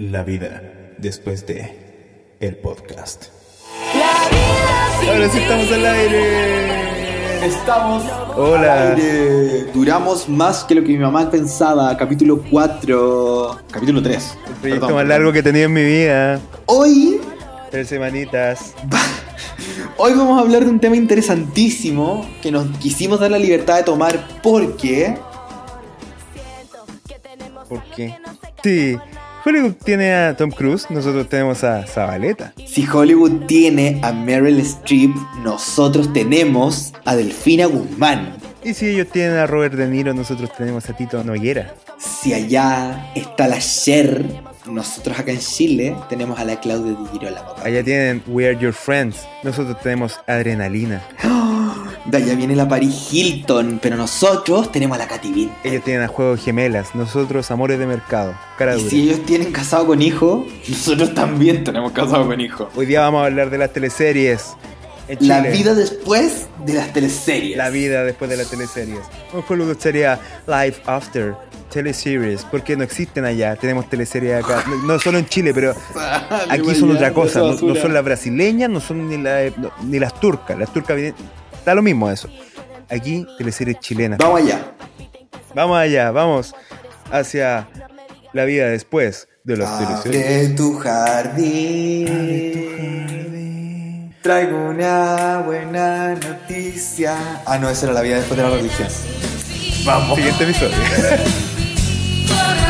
La vida después de el podcast. Ahora sí estamos al aire. Estamos Hola. al aire. Duramos más que lo que mi mamá pensaba. Capítulo 4. Capítulo 3. El proyecto más largo que he tenido en mi vida. Hoy, Tres semanitas. hoy vamos a hablar de un tema interesantísimo que nos quisimos dar la libertad de tomar porque ¿Por qué? Sí. Hollywood tiene a Tom Cruise, nosotros tenemos a Zabaleta. si Hollywood tiene a Meryl Streep, nosotros tenemos a Delfina Guzmán. Y si ellos tienen a Robert De Niro, nosotros tenemos a Tito Noguera. Si allá está la Cher, nosotros acá en Chile tenemos a la Claudia Di Girolamo. Allá tienen We Are Your Friends, nosotros tenemos Adrenalina. De allá viene la Paris Hilton, pero nosotros tenemos a la Katy Bean. Ellos tienen a Juegos Gemelas, nosotros Amores de Mercado. Cara Y dura. si ellos tienen casado con hijo, nosotros también tenemos casado con hijo. Hoy día vamos a hablar de las teleseries. La vida después de las teleseries. La vida después de las teleseries. Un Hollywood sería Life After, teleseries, porque no existen allá. Tenemos teleseries acá, no, no solo en Chile, pero aquí son otra cosa. No, no son las brasileñas, no son ni, la- no, ni las turcas. Las turcas vienen, da lo mismo eso. Aquí teleseries chilenas. Vamos allá. Vamos allá, vamos hacia la vida después de las teleseries. Abre tu jardín. Traigo una buena noticia. Ah, no, esa era la vida después de la religión. Vamos. Siguiente episodio.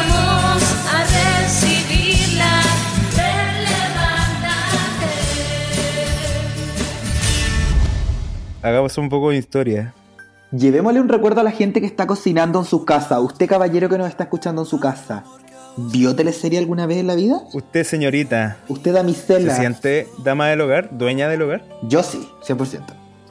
Hagamos un poco de historia. Llevémosle un recuerdo a la gente que está cocinando en su casa. Usted, caballero que nos está escuchando en su casa, ¿vio teleserie alguna vez en la vida? Usted, señorita, ¿Usted, ¿se damisela? siente dama del hogar, dueña del hogar? Yo sí, 100%.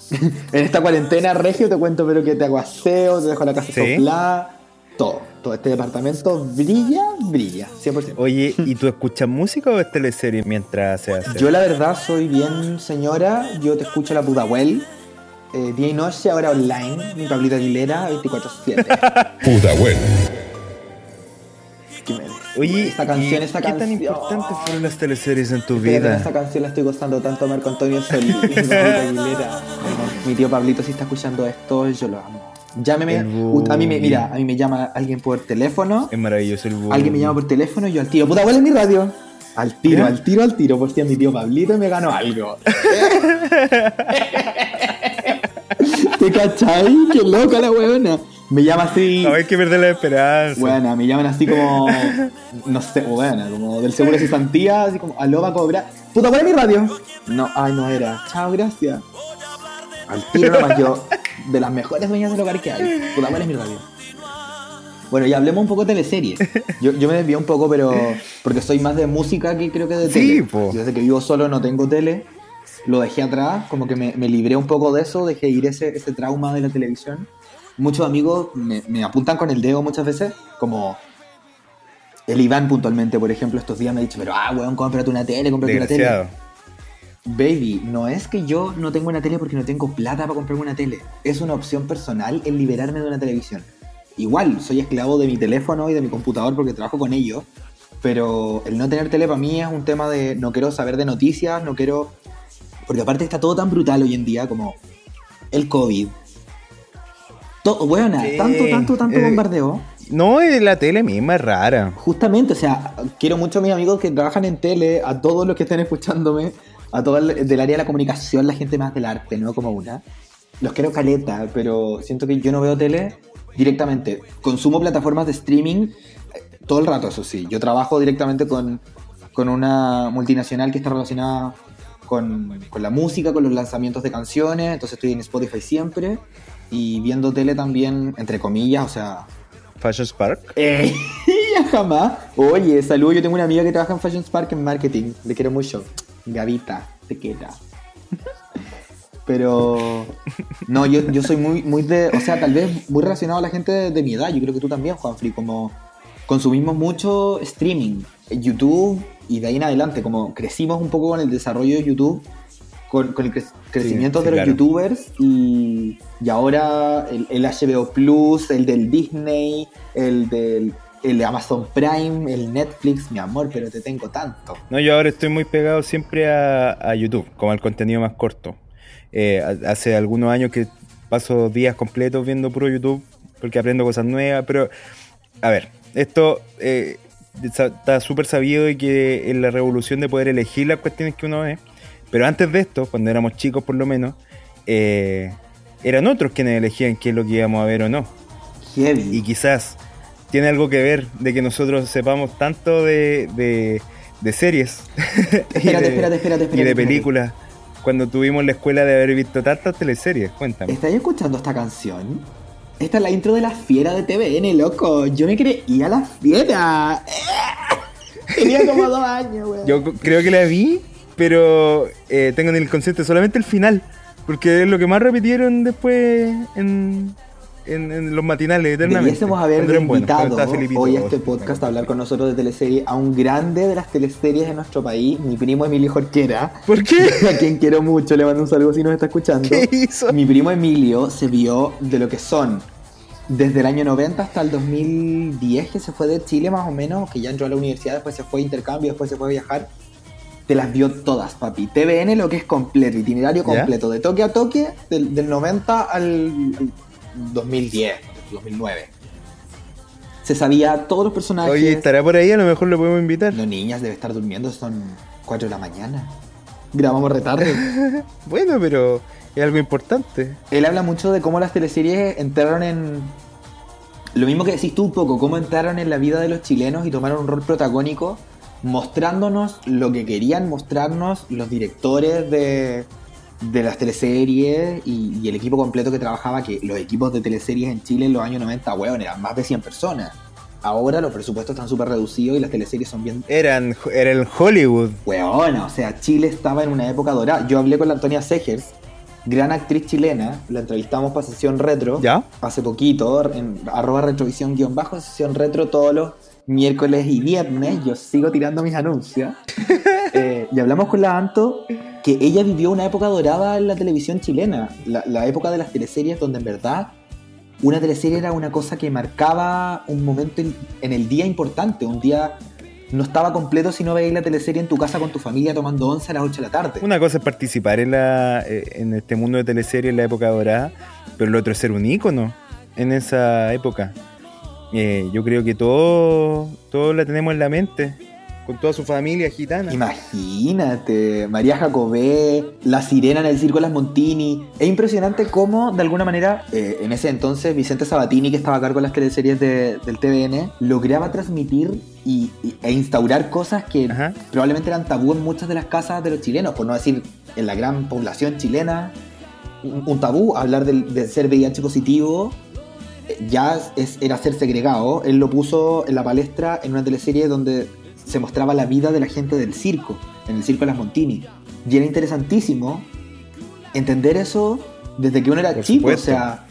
en esta cuarentena, Regio, te cuento, pero que te hago aseo, te dejo la casa ¿Sí? soplada, todo. Todo este departamento brilla, brilla, 100%. Oye, ¿y tú escuchas música o es teleserie mientras se hace? Yo la verdad soy bien señora, yo te escucho la Pudahuel, eh, día y noche, ahora online, mi Pablito Aguilera, 24-7. Puta bueno. Oye, esta canción, ¿y esta ¿qué tan canción. importantes fueron las teleseries en tu Espérate, vida? esta canción la estoy gozando tanto Marco Antonio Solís, mi Pablito Aguilera. Mi tío Pablito, si está escuchando esto, yo lo amo. Llámeme, a mí me, mira, a mí me llama alguien por teléfono, Es maravilloso el búho. alguien me llama por teléfono y yo al tiro, puta, ¿cuál es mi radio? Al tiro, al tiro, al tiro, por si a mi tío Pablito me ganó algo. ¿Te cachai? Qué loca la weona. Me llama así. No hay que perder la esperanza. Buena, me llaman así como. No sé, buena, como del seguro de cesantía, así como, aló, va a cobrar. Puta, ¿cuál es mi radio? No, ay, no era. Chao, gracias. Al tiro nomás yo, de las mejores dueñas del hogar que hay. Puta, ¿cuál es mi radio? Bueno, y hablemos un poco de teleseries. Yo, yo me desvío un poco, pero. Porque soy más de música que creo que de Sí, tele. po. Yo Desde que vivo solo no tengo tele. Lo dejé atrás, como que me, me libré un poco de eso, dejé ir ese, ese trauma de la televisión. Muchos amigos me, me apuntan con el dedo muchas veces, como el Iván puntualmente, por ejemplo, estos días me ha dicho, pero ah, weón, cómprate una tele, cómprate una tele. Baby, no es que yo no tengo una tele porque no tengo plata para comprarme una tele. Es una opción personal el liberarme de una televisión. Igual, soy esclavo de mi teléfono y de mi computador porque trabajo con ellos. Pero el no tener tele para mí es un tema de no quiero saber de noticias, no quiero... Porque aparte está todo tan brutal hoy en día como el COVID. Todo, bueno, Sí, tanto, tanto, tanto eh, bombardeo. No, la tele misma es rara. Justamente, o sea, quiero mucho a mis amigos que trabajan en tele, a todos los que estén escuchándome, a todo el del área de la comunicación, la gente más del arte, ¿no? Como una. Los quiero caleta, pero siento que yo no veo tele directamente. Consumo plataformas de streaming eh, todo el rato, eso sí. Yo trabajo directamente con, con una multinacional que está relacionada con, con la música, con los lanzamientos de canciones, entonces estoy en Spotify siempre. Y viendo tele también, entre comillas, o sea, Fashion Spark. eh, ya jamás. Oye, saludo. Yo tengo una amiga que trabaja en Fashion Spark en marketing. Le quiero mucho. Gavita, te queda. Pero no, yo, yo soy muy, muy de. O sea, tal vez muy relacionado a la gente de, de mi edad. Yo creo que tú también, Juanfri. Como consumimos mucho streaming, YouTube y de ahí en adelante. Como crecimos un poco con el desarrollo de YouTube, con, con el cre- crecimiento sí, de los claro. youtubers y, y ahora el, el HBO Plus, el del Disney, el del el Amazon Prime, el Netflix, mi amor, pero te tengo tanto. No, yo ahora estoy muy pegado siempre a, a YouTube, como al contenido más corto. Eh, hace algunos años que paso días completos viendo puro YouTube porque aprendo cosas nuevas, pero a ver, esto eh, está súper sabido de que es la revolución de poder elegir las cuestiones que uno ve, pero antes de esto, cuando éramos chicos por lo menos, eh, eran otros quienes elegían qué es lo que íbamos a ver o no. Heavy. Y quizás tiene algo que ver de que nosotros sepamos tanto de, de, de series y, Espérate, de, espérate, espérate, y de películas cuando tuvimos la escuela de haber visto tantas teleseries. Cuéntame. ¿Estáis escuchando esta canción? Esta es la intro de la fiera de TVN, loco. Yo me creía la fiera. Tenía como dos años, weón. Yo creo que la vi, pero eh, tengo en el consciente solamente el final, porque es lo que más repitieron después en, en, en los matinales eternamente. Debiésemos haber invitado Felipito. hoy a este podcast a hablar con nosotros de teleserie a un grande de las teleseries de nuestro país, mi primo Emilio Jorquera. ¿Por qué? a quien quiero mucho, le mando un saludo si nos está escuchando. ¿Qué hizo? Mi primo Emilio se vio de lo que son desde el año 90 hasta el 2010 que se fue de Chile más o menos, que ya entró a la universidad, después se fue a intercambio, después se fue a viajar. Te las vio todas, papi. TVN lo que es completo, itinerario ¿Ya? completo, de toque a toque, del, del 90 al, al 2010, 2009. Se sabía todos los personajes. Oye, estará por ahí, a lo mejor lo podemos invitar. No, niñas, debe estar durmiendo, son 4 de la mañana. Grabamos retarde. Bueno, pero es algo importante. Él habla mucho de cómo las teleseries entraron en. Lo mismo que decís tú un poco, cómo entraron en la vida de los chilenos y tomaron un rol protagónico, mostrándonos lo que querían mostrarnos los directores de, de las teleseries y, y el equipo completo que trabajaba, que los equipos de teleseries en Chile en los años 90, weón, eran más de 100 personas. Ahora los presupuestos están súper reducidos y las teleseries son bien Eran, era el Hollywood. Weona, o sea, Chile estaba en una época dorada. Yo hablé con la Antonia Segers, gran actriz chilena, la entrevistamos para sesión retro ¿Ya? hace poquito, en arroba retrovisión guion bajo, sesión retro todos los miércoles y viernes, yo sigo tirando mis anuncios. Y hablamos con la Anto que ella vivió una época dorada en la televisión chilena, la, la época de las teleseries donde en verdad una teleserie era una cosa que marcaba un momento en, en el día importante, un día no estaba completo si no veías la teleserie en tu casa con tu familia tomando once a las 8 de la tarde. Una cosa es participar en, la, eh, en este mundo de teleseries en la época dorada, pero lo otro es ser un ícono en esa época. Eh, yo creo que todo, todo la tenemos en la mente, con toda su familia gitana. Imagínate, María Jacobé, La Sirena en el Circo Las Montini. Es impresionante cómo, de alguna manera, eh, en ese entonces, Vicente Sabatini, que estaba a cargo de las teleseries de- del TVN, lograba transmitir y, y- e instaurar cosas que Ajá. probablemente eran tabú en muchas de las casas de los chilenos, por no decir en la gran población chilena. Un, un tabú, hablar del- de, ser VIH positivo eh, ya es, era ser segregado. Él lo puso en la palestra en una teleserie donde se mostraba la vida de la gente del circo, en el circo de las Montini. Y era interesantísimo entender eso desde que uno era Por chico, supuesto. o sea,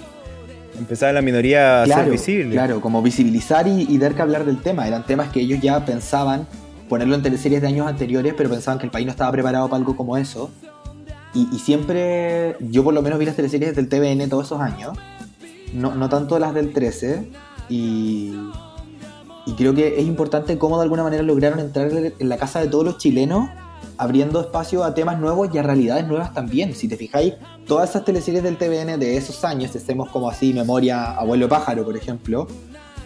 Empezaba la minoría a ser visible. claro, como visibilizar y, y dar que hablar del tema. Eran temas que ellos ya pensaban ponerlo en teleseries de años anteriores, pero pensaban que el país no estaba preparado para algo como eso. Y, y siempre, yo por lo menos vi las teleseries del TVN todos esos años, no, no tanto las del 13, y, y creo que es importante cómo de alguna manera lograron entrar en la casa de todos los chilenos, abriendo espacio a temas nuevos y a realidades nuevas también. Si te fijáis, todas esas teleseries del TVN de esos años, hacemos como así memoria Abuelo Pájaro, por ejemplo,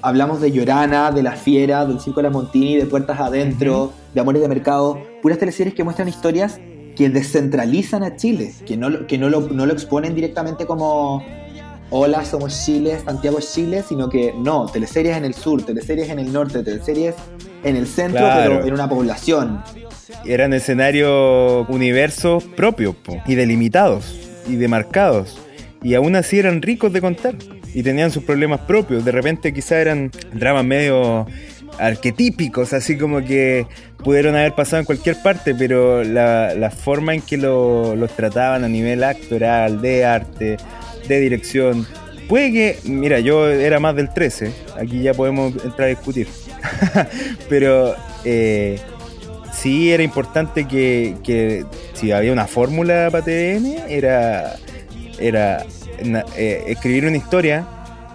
hablamos de Llorana, de La Fiera, del Circo de la Montini, de Puertas Adentro, de Amores de Mercado, puras teleseries que muestran historias que descentralizan a Chile, que no, que no, lo, no lo exponen directamente como hola, somos Chile, Santiago es Chile, sino que no, teleseries en el sur, teleseries en el norte, teleseries en el centro, Claro. pero en una población. Eran escenarios, universos propios po, y delimitados y demarcados. Y aún así eran ricos de contar y tenían sus problemas propios. De repente quizá eran dramas medio arquetípicos, así como que pudieron haber pasado en cualquier parte, pero la, la forma en que lo- los trataban a nivel actoral, de arte, de dirección, puede que, mira, yo era más del 13, aquí ya podemos entrar a discutir, pero eh, sí era importante que, que si había una fórmula para TVN, era, era eh, escribir una historia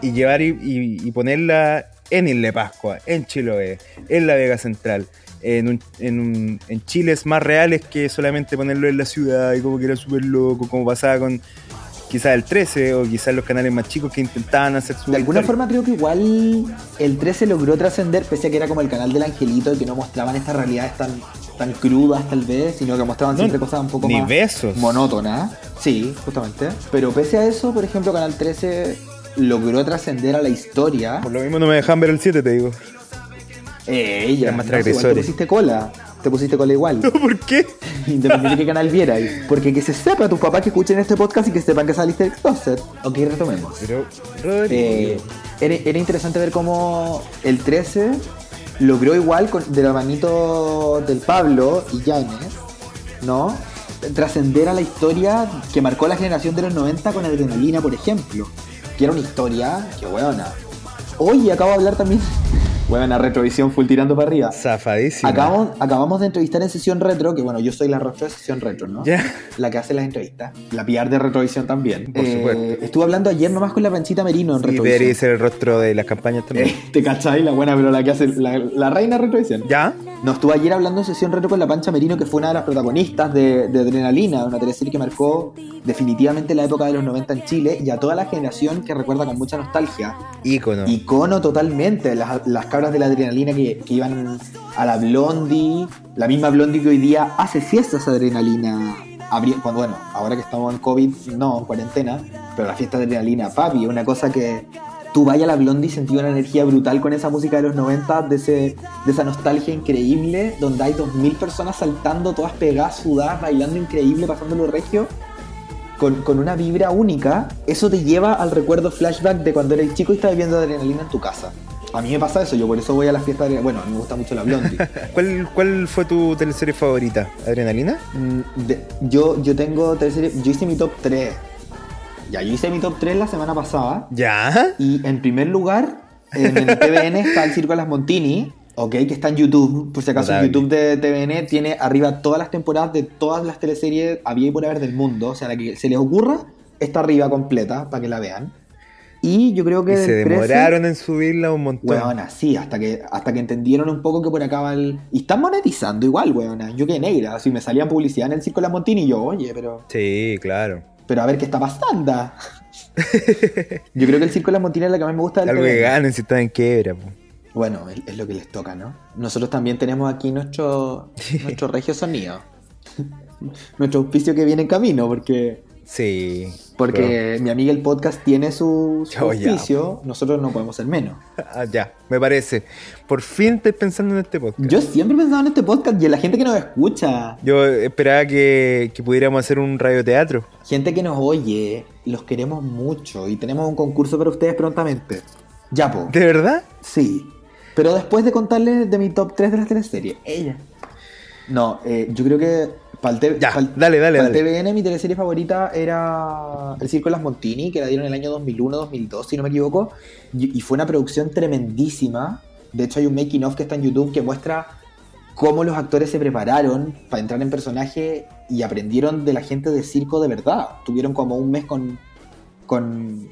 y llevar y, y- ponerla en Isla Pascua, en Chiloé, en la Vega Central. En, un- en, un- en Chile más reales que solamente ponerlo en la ciudad y como que era súper loco, como pasaba con quizás el 13 o quizás los canales más chicos que intentaban hacer su De alguna historia. forma creo que igual el 13 logró trascender, pese a que era como el canal del angelito y que no mostraban estas realidades tan, tan crudas tal vez, sino que mostraban No, siempre cosas un poco ni más besos. monótonas. Sí, justamente. Pero pese a eso, por ejemplo, Canal 13 logró trascender a la historia. Por lo mismo no me dejan ver el 7, te digo. Eh, Eran más igual te transgresores. pusiste cola. Te pusiste cola igual. ¿Por qué? Independiente de qué canal vieras. Porque que se sepa tus papás que escuchen este podcast y que sepan que saliste del closet. Ok, retomemos. Pero, Eh, era, era interesante ver cómo el 13 logró igual con, de la manito del Pablo y Yanes, ¿no? Trascender a la historia que marcó la generación de los 90 con Adrenalina, por ejemplo. Que era una historia que buena. Hoy acabo de hablar también. Buena retrovisión full tirando para arriba. zafadísimo. Acabamos, acabamos de entrevistar en sesión retro, que bueno, yo soy la rostro de sesión retro, ¿no? Ya. La que hace las entrevistas. La PR de retrovisión también. Por Eh, supuesto. Estuve hablando ayer nomás con la Panchita Merino en Y retrovisión. debería ser el rostro de las campañas también. Eh, ¿Te cachai? La buena, pero la que hace la, la reina retrovisión. ¿Ya? No, estuve ayer hablando en sesión retro con la Pancha Merino, que fue una de las protagonistas de, de Adrenalina, una teleserie que marcó definitivamente la época de los 90 en Chile y a toda la generación que recuerda con mucha nostalgia. Ícono. Icono totalmente, las, las cabras de la Adrenalina que, iban a la Blondie, la misma Blondie que hoy día hace fiestas Adrenalina. Cuando, bueno, ahora que estamos en COVID, no, en cuarentena, pero la fiesta de Adrenalina, papi, una cosa que tú vayas a la Blondie y sentí una energía brutal con esa música de los 90, de, ese, de esa nostalgia increíble, donde hay 2.000 personas saltando, todas pegadas, sudadas, bailando increíble, pasándolo regio. Con, con una vibra única, eso te lleva al recuerdo flashback de cuando eres chico y estabas viendo adrenalina en tu casa. A mí me pasa eso, yo por eso voy a la fiesta de... Bueno, me gusta mucho la Blondie. ¿Cuál, ¿Cuál fue tu teleserie favorita? ¿Adrenalina? Mm, de- yo, yo tengo teleserie- yo hice mi top 3. Ya, yo hice mi top 3 la semana pasada. ¿Ya? Y en primer lugar, en el TVN está el Circo de las Montini, ok, que está en YouTube. Por si acaso, Notable. YouTube de TVN tiene arriba todas las temporadas de todas las teleseries había y por haber del mundo. O sea, la que se les ocurra, está arriba completa para que la vean. Y yo creo que. Y se del 13, demoraron en subirla un montón. Weona, sí, hasta que, hasta que entendieron un poco que por acá va el. Y están monetizando igual, weona. Yo quedé negra. Si me salía publicidad en el Circo de las Montini, y yo, oye, pero. Sí, claro. Pero a ver qué está pasando. yo creo que el Circo de las Montini es la que más me gusta del Algo que TVN. ganen si están en quiebra. po. Bueno, es, es lo que les toca, ¿no? Nosotros también tenemos aquí nuestro, nuestro regio sonido. nuestro auspicio que viene en camino, porque, Sí. porque mi amiga el podcast tiene su, su Oh, nosotros no podemos ser menos. Ah, ya, me parece. Por fin estoy pensando en este podcast. Yo siempre he pensado en este podcast y en la gente que nos escucha, Yo esperaba que, que pudiéramos hacer un radioteatro. gente que nos oye, los queremos mucho y tenemos un concurso para ustedes prontamente. Ya, po. ¿De verdad? Sí. Pero después de contarles de mi top 3 de las teleseries. Ella. No, eh, yo creo que para el, T- Ya, pa'l- dale, dale, pa'l dale. TVN mi teleserie favorita era El Circo de las Montini, que la dieron en el año 2001-2002, si no me equivoco. Y, y fue una producción tremendísima. De hecho, hay un making of que está en YouTube que muestra cómo los actores se prepararon para entrar en personaje y aprendieron de la gente de circo de verdad. Tuvieron como un mes con, con,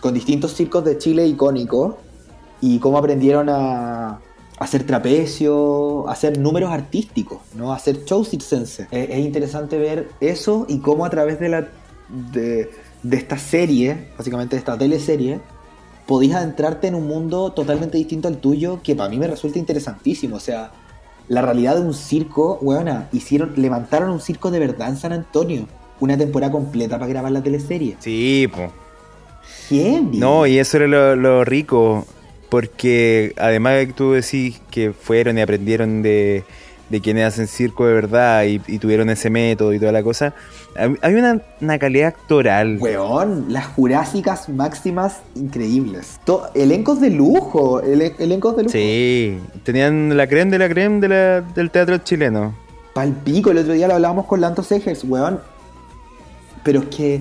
con distintos circos de Chile icónicos y cómo aprendieron a hacer trapecio, hacer números artísticos, ¿no? hacer shows circenses. Es, es interesante ver eso y cómo a través de, la, de, de esta serie, básicamente de esta teleserie, podías adentrarte en un mundo totalmente distinto al tuyo que para mí me resulta interesantísimo. O sea, la realidad de un circo, weona, hicieron, levantaron un circo de verdad en San Antonio. Una temporada completa para grabar la teleserie. Sí, po. Heavy. No, y eso era lo, lo rico, porque además de que tú decís que fueron y aprendieron de, de quienes hacen circo de verdad y, y tuvieron ese método y toda la cosa, hay una, una calidad actoral. Weón, las jurásicas máximas increíbles. To- elencos de lujo, ele- elencos de lujo. Sí, tenían la creme de la creme de la- del teatro chileno. Palpico, el otro día lo hablábamos con Lanto Segers, weón. Pero es que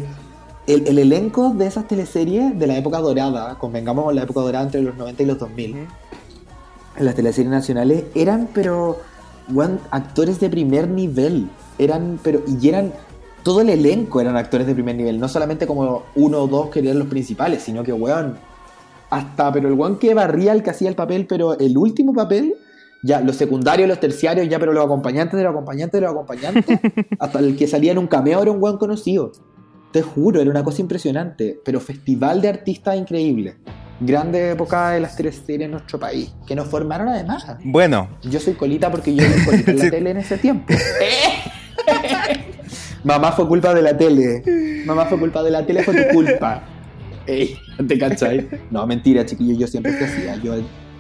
el, el elenco de esas teleseries de la época dorada, convengamos la época dorada entre los 90 y los 2000, en las teleseries nacionales, eran, pero, weón, actores de primer nivel. Eran, pero, y eran, todo el elenco eran actores de primer nivel, no solamente como uno o dos que eran los principales, sino que, weón, hasta, pero el one que barría el que hacía el papel, pero el último papel, ya, los secundarios, los terciarios, ya, pero los acompañantes de los acompañantes de los acompañantes, hasta el que salía en un cameo era un one conocido. Te juro, era una cosa impresionante, pero festival de artistas increíble. Grande época de las teleseries en nuestro país, que nos formaron además. Bueno, Yo soy colita porque yo era colita en la Sí. tele en ese tiempo. Mamá fue culpa de la tele. Mamá fue culpa de la tele, fue tu culpa. Ey, ¿te cachai? No, mentira, chiquillo, yo siempre fui así. Yo,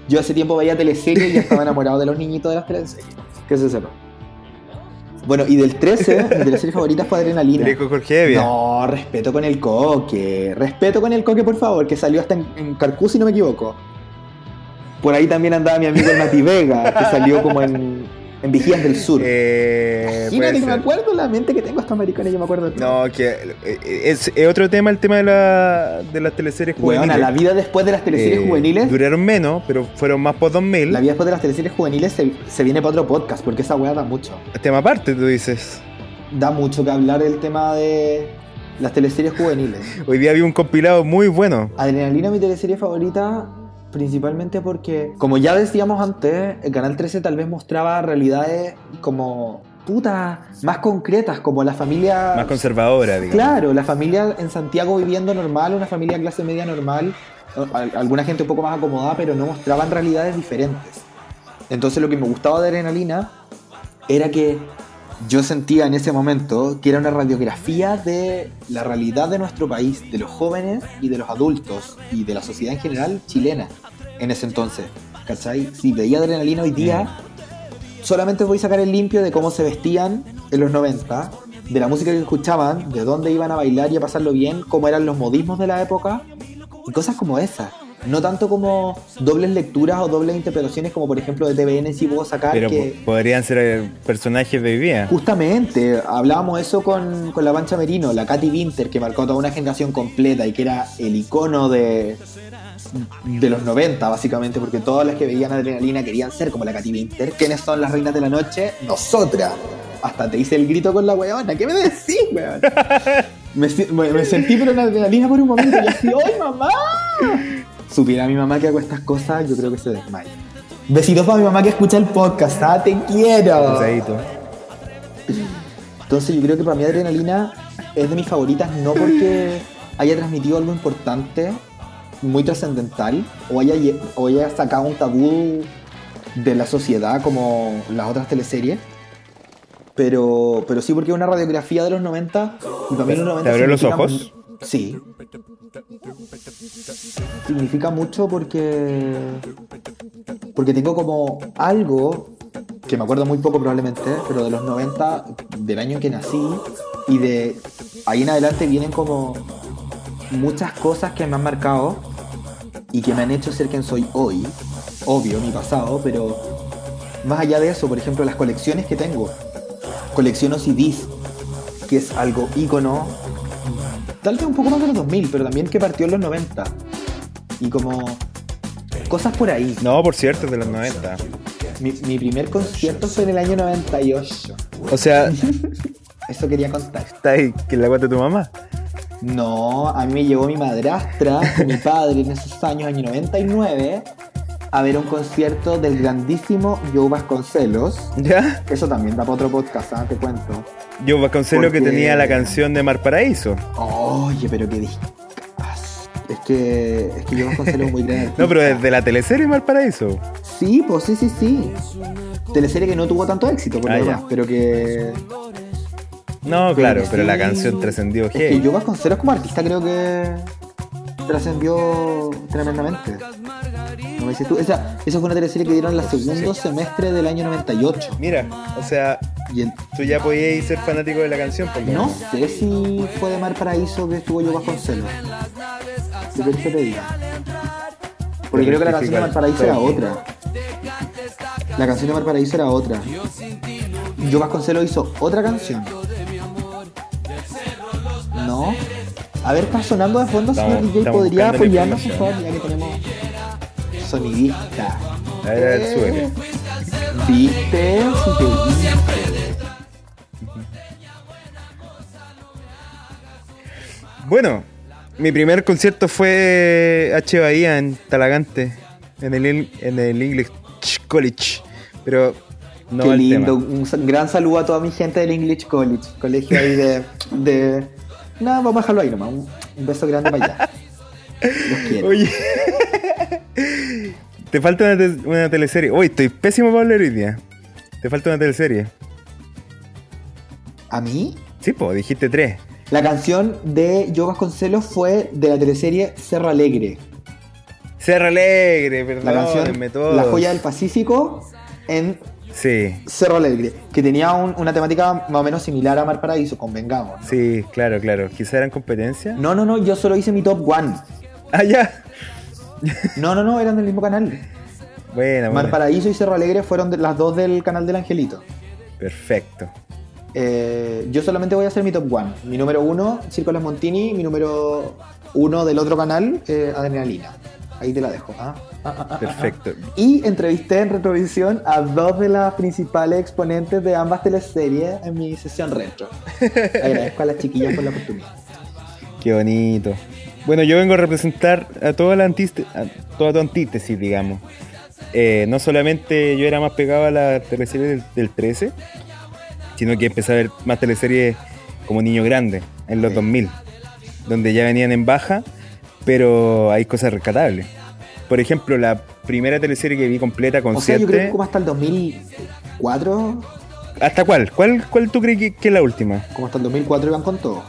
yo hace tiempo veía teleseries y ya estaba enamorado de los niñitos de las teleseries. Que se sepa. Bueno, y del 13, mi teleserie favorita fue Adrenalina. Dijo Jorge Evia. No, respeto con el coque. Respeto con el coque, por favor, que salió hasta en, en Carcú, si no me equivoco. Por ahí también andaba mi amigo el Nati Vega, que salió como en, en Vigías del Sur. Eh, Imagínate que me acuerdo la mente que tengo estos maricones, yo me acuerdo de todo. No, que eh, es, es otro tema el tema de, la, de las teleseries juveniles. Weona, la vida después de las teleseries Eh, juveniles. Duraron menos, pero fueron más por 2000. La vida después de las teleseries juveniles se, se viene para otro podcast, porque esa weá da mucho. Tema aparte, tú dices. Da mucho que hablar el tema de las teleseries juveniles. Hoy día había un compilado muy bueno. Adrenalina, mi teleserie favorita, principalmente porque, como ya decíamos antes, el Canal 13 tal vez mostraba realidades como puta, más concretas, como la familia. Más conservadora, digamos. Claro, la familia en Santiago viviendo normal, una familia clase media normal, al- alguna gente un poco más acomodada, pero no mostraban realidades diferentes. Entonces lo que me gustaba de Adrenalina era que yo sentía en ese momento que era una radiografía de la realidad de nuestro país, de los jóvenes y de los adultos y de la sociedad en general chilena en ese entonces. ¿Cachai? Si veía Adrenalina hoy día, solamente voy a sacar el limpio de cómo se vestían en los 90, de la música que escuchaban, de dónde iban a bailar y a pasarlo bien, cómo eran los modismos de la época y cosas como esas. No tanto como dobles lecturas o dobles interpretaciones como por ejemplo de TVN si puedo sacar Pero que... po- podrían ser eh, personajes de hoy día. Justamente, hablábamos eso con, con la Pancha Merino, la Katy Winter, que marcó toda una generación completa y que era el icono de, de los 90, básicamente, porque todas las que veían adrenalina querían ser como la Katy Winter. ¿Quiénes son las reinas de la noche? Nosotras. Hasta te hice el grito con la weona. ¿Qué me decís, weón? Me, si- me- me sentí pero en adrenalina por un momento y así, ¡ay, mamá! Supiera mi mamá que hago estas cosas, yo creo que se desmaya. Besitos para mi mamá que escucha el podcast, ¿ah? Te quiero. Pesadito. Entonces yo creo que para mí Adrenalina es de mis favoritas no porque haya transmitido algo importante, muy trascendental, o haya, o haya sacado un tabú de la sociedad como las otras teleseries, pero, pero sí porque es una radiografía de los 90 y para mí los 90 ¿Te abrió los ojos? Sí. Significa mucho porque porque tengo como algo que me acuerdo muy poco probablemente, pero de los 90, del año en que nací, y de ahí en adelante vienen como muchas cosas que me han marcado y que me han hecho ser quien soy hoy. Obvio, mi pasado, pero más allá de eso, por ejemplo, las colecciones que tengo. Colecciono CDs, que es algo ícono, tal vez un poco más de los 2000, pero también que partió en los 90. Y como cosas por ahí. No, por cierto, es de los 90. Mi, mi primer concierto fue en el año 98. O sea, Eso quería contar. está ahí, que la cuenta tu mamá. No, a mí me llevó mi madrastra mi padre en esos años, año 99, a ver un concierto del grandísimo Joe Vasconcelos. ¿Ya? Eso también da para otro podcast, ¿ah? te cuento. Yo Vasconcelos que tenía la canción de Mar Paraíso. Oye, pero qué discas. Es que, es que Joe Vasconcelos es muy grande. No, pero desde la teleserie Mar Paraíso. Sí, pues sí, sí, sí. Teleserie que no tuvo tanto éxito, por Ah, lo demás, pero que No, claro, pero la canción trascendió Es que yo Vasconcelos como artista creo que trascendió tremendamente. Esa, esa fue una teleserie que dieron el segundo semestre del año 98. Mira, o sea, Y en- tú ya podías ser fanático de la canción. por lo no sé si fue de Mar Paraíso que estuvo yo Vasconcelos. ¿Qué quieres que te? Porque creo que la canción de Mar Paraíso era otra. La canción de Mar Paraíso era otra. Yo Vasconcelos hizo otra canción. ¿No? A ver, está sonando de fondo, señor DJ. ¿Podría apoyarnos, por favor? Ya que tenemos sonidista. A ver, a ver, súbele. ¿Viste? Bueno, Mi primer concierto fue H. Bahía en Talagante, en el, en el English College. Pero no Qué lindo. tema. Un gran saludo a toda mi gente del English College. Colegio ahí de. de... No, vamos a dejarlo ahí nomás. Un, un beso grande para allá. Los quiero. Oye. Te falta una, te- una teleserie. Uy, estoy pésimo para hablar hoy día. Te falta una teleserie. ¿A mí? Sí, pues, dijiste tres. La canción de Yo Vasconcelos fue de la teleserie Cerro Alegre. Cerro Alegre, La canción todos. La joya del Pacífico en Sí, Cerro Alegre. Que tenía un- una temática más o menos similar a Mar Paraíso, convengamos. ¿no? sí, claro, claro. Quizá eran competencia. No, no, no, yo solo hice mi top one. Ah, ya. No, no, no, eran del mismo canal. Buena, Mar buena. Paraíso y Cerro Alegre fueron de- las dos del canal del Angelito. Perfecto. Eh, yo solamente voy a hacer mi top one. Mi número uno, Circo Las Montini. Mi número uno del otro canal, eh, Adrenalina. Ahí te la dejo. ah, ah, ah. Perfecto. Y entrevisté en Retrovisión a dos de las principales exponentes de ambas teleseries en mi sesión retro. Agradezco a las chiquillas por la oportunidad. Qué bonito. Bueno, yo vengo a representar a toda la antítesis, toda tu antítesis, digamos. Eh, no solamente yo era más pegado a la teleserie del, del 13, sino que empecé a ver más teleseries como niño grande, en los Sí. 2000, donde ya venían en baja, pero hay cosas rescatables. Por ejemplo, la primera teleserie que vi completa con O sea, yo creo que como hasta el 2004, ¿Hasta cuál? ¿Cuál, cuál tú crees que, que es la última? como hasta el 2004 iban con todo.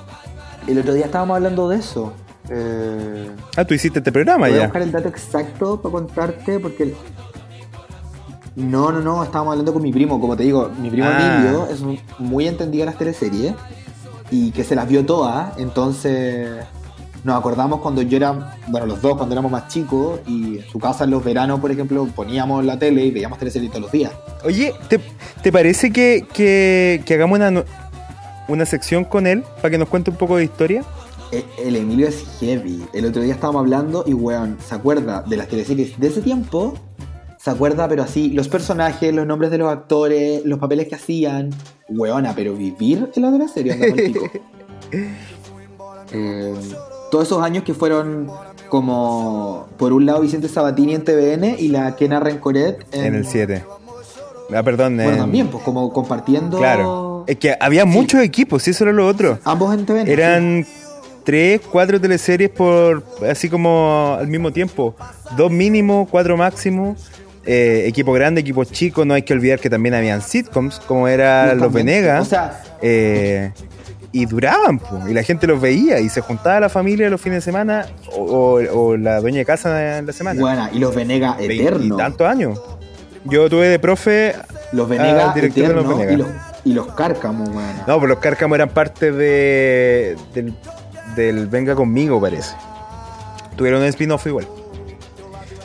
El otro día estábamos hablando de eso. Eh, Ah, tú hiciste este programa voy a ya. buscar el dato exacto para contarte porque... el- No, no, no, estábamos hablando con mi primo, como te digo, mi primo Ah. Emilio es un- muy entendido en las teleseries y que se las vio todas, entonces nos acordamos cuando yo era, bueno, los dos cuando éramos más chicos y en su casa en los veranos, por ejemplo, poníamos la tele y veíamos teleseries todos los días. Oye, ¿te, te parece que, que- que hagamos una, una sección con él para que nos cuente un poco de historia? E- El Emilio es heavy. El otro día estábamos hablando y, weón, se acuerda de las teleseries de ese tiempo. Se acuerda, pero así, los personajes, los nombres de los actores, los papeles que hacían. Weona, pero vivir en la teleserie, anda pa'l pico. Eh, todos esos años que fueron como, por un lado, Vicente Sabatini en TVN y la Kena Rencoret en, En el 7. Ah, perdón. Bueno, en- también, pues como compartiendo. Claro. Es que había muchos equipos, y eso era lo otro. Ambos en TVN. Eran tres, cuatro teleseries por así como al mismo tiempo. Dos mínimo, cuatro máximo. Eh, equipo grande, equipo chico. No hay que olvidar que también habían sitcoms, como era Los. Venegas. O sea, Eh, y duraban, po, y la gente los veía y se juntaba la familia los fines de semana o, o- o la dueña de casa en la semana. Buena, y los Venegas Veinte y eternos. tantos años. Yo tuve de profe. Los Venegas director de los eternos Venegas. y los, y los Cárcamos, weón. No, pues los cárcamos eran parte de, del, del Venga conmigo, parece. Tuvieron un spin-off igual.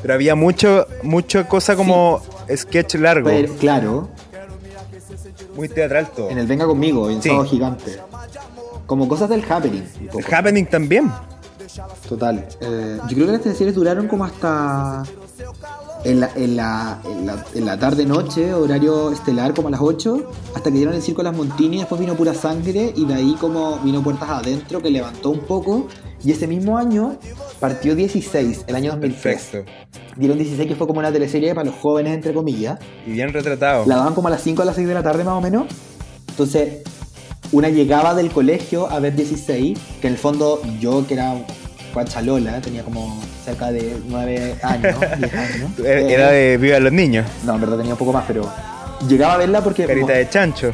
Pero había mucho, mucha cosa como sketch largo. Pero, claro, muy teatral todo. en el Venga Conmigo, en Sí. Sábado Gigante. Como cosas del Happening. El Happening también. Total. Eh, yo creo que las teleseries duraron como hasta. En la, en, la, en, la, en la tarde-noche, horario estelar, como a las 8, hasta que dieron el circo Las Montini, después vino Pura Sangre, y de ahí como vino Puertas Adentro, que levantó un poco, y ese mismo año partió 16, el año 2003. Perfecto. Dieron 16, que fue como una teleserie para los jóvenes, entre comillas. Y bien retratado. La daban como a las 5 a las 6 de la tarde más o menos. Entonces, una llegaba del colegio a ver 16, que en el fondo yo que era guachalola, tenía como cerca de 9 años, 10 años. Era Eh, era de Viva los Niños. No, en verdad tenía un poco más, pero llegaba a verla porque... Carita de chancho.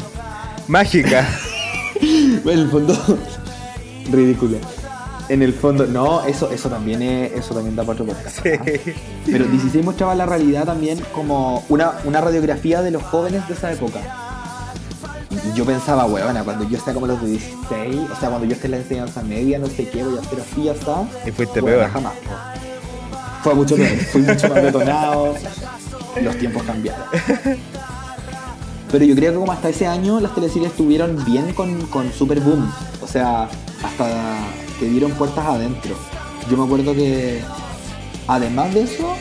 Mágica. En el fondo... Ridículo. En el fondo, no, eso, eso también es, eso también da para otro podcast. Sí. ¿ah? Pero 16 mostraba la realidad también como una, una radiografía de los jóvenes de esa época. Yo pensaba, huevona, cuando yo sea como los de 16, o sea, cuando yo esté en la enseñanza media, no sé qué, voy a hacer así, hasta. Y fuiste peor. jamás. Fue mucho peor, fui mucho más detonado, los tiempos cambiaron. Pero yo creo que como hasta ese año las teleseries estuvieron bien con, con Super Boom. O sea, hasta que dieron puertas adentro. Yo me acuerdo que, además de eso,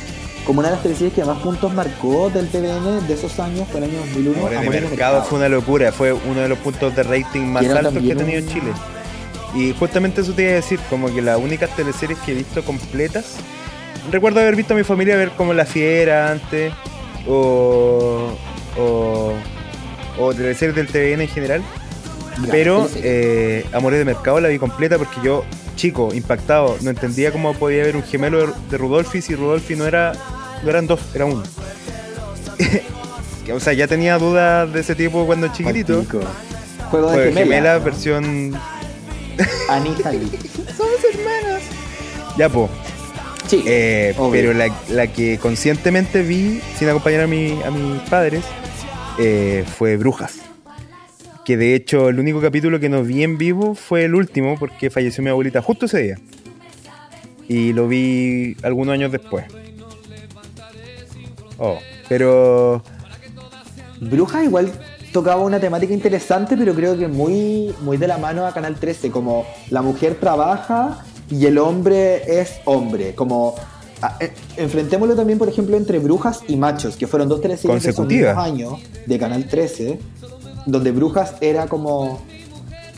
como una de las teleseries que más puntos marcó del TVN de esos años, fue el año 2001. Amores de Amores de mercado fue una locura. Fue uno de los puntos de rating más altos que ha tenido un- Chile. Y justamente eso te iba a decir, como que las únicas teleseries que he visto completas. Recuerdo haber visto a mi familia ver como La Fiera antes, o. o. o teleseries del TVN en general. Pero eh, Amores de Mercado la vi completa porque yo, chico, impactado, no entendía cómo podía haber un gemelo de- de Rudolfi si Rudolfi no era. No eran dos, era uno. O sea, ya tenía dudas de ese tipo cuando chiquitito. Juego de Fue gemela. gemela, ¿no? versión. Anita Lee. Ya, po. Sí. Eh, pero la, la que conscientemente vi sin acompañar a, mi, a mis padres eh, fue Brujas. Que de hecho el único capítulo que no vi en vivo fue el último porque falleció mi abuelita justo ese día. Y lo vi algunos años después. Oh, pero Brujas igual tocaba una temática interesante, pero creo que muy, muy de la mano a Canal 13, como la mujer trabaja y el hombre es hombre, como... a- eh, enfrentémoslo también, por ejemplo, entre Brujas y Machos, que fueron dos teleseries de Consecutivas. mismos años de Canal 13, donde Brujas era como...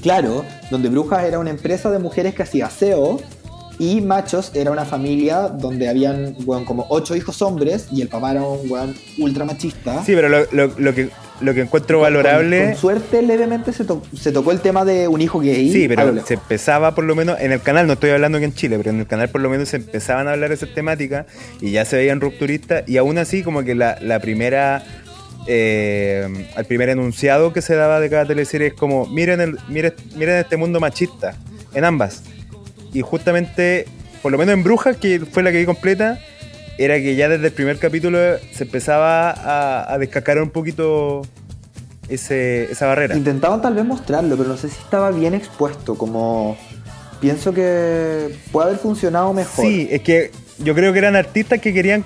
Claro, donde Brujas era una empresa de mujeres que hacía aseo y Machos era una familia donde habían weón, como ocho hijos hombres y el papá era un weón ultra machista. sí, pero lo, lo- lo que, lo que encuentro valorable... Con, suerte, levemente se, to- se tocó el tema de un hijo gay. Sí, pero se empezaba por lo menos, en el canal, no estoy hablando que en Chile, pero en el canal por lo menos se empezaban a hablar de esas temáticas y ya se veían rupturistas y aún así como que la, la primera, eh, el primer enunciado que se daba de cada teleserie es como, miren, el, miren, miren este mundo machista, en ambas. Y justamente, por lo menos en Brujas, que fue la que vi completa, era que ya desde el primer capítulo se empezaba a, a descascarar un poquito ese, esa barrera. Intentaban tal vez mostrarlo, pero no sé si estaba bien expuesto. Como pienso que puede haber funcionado mejor. Sí, es que yo creo que eran artistas que querían.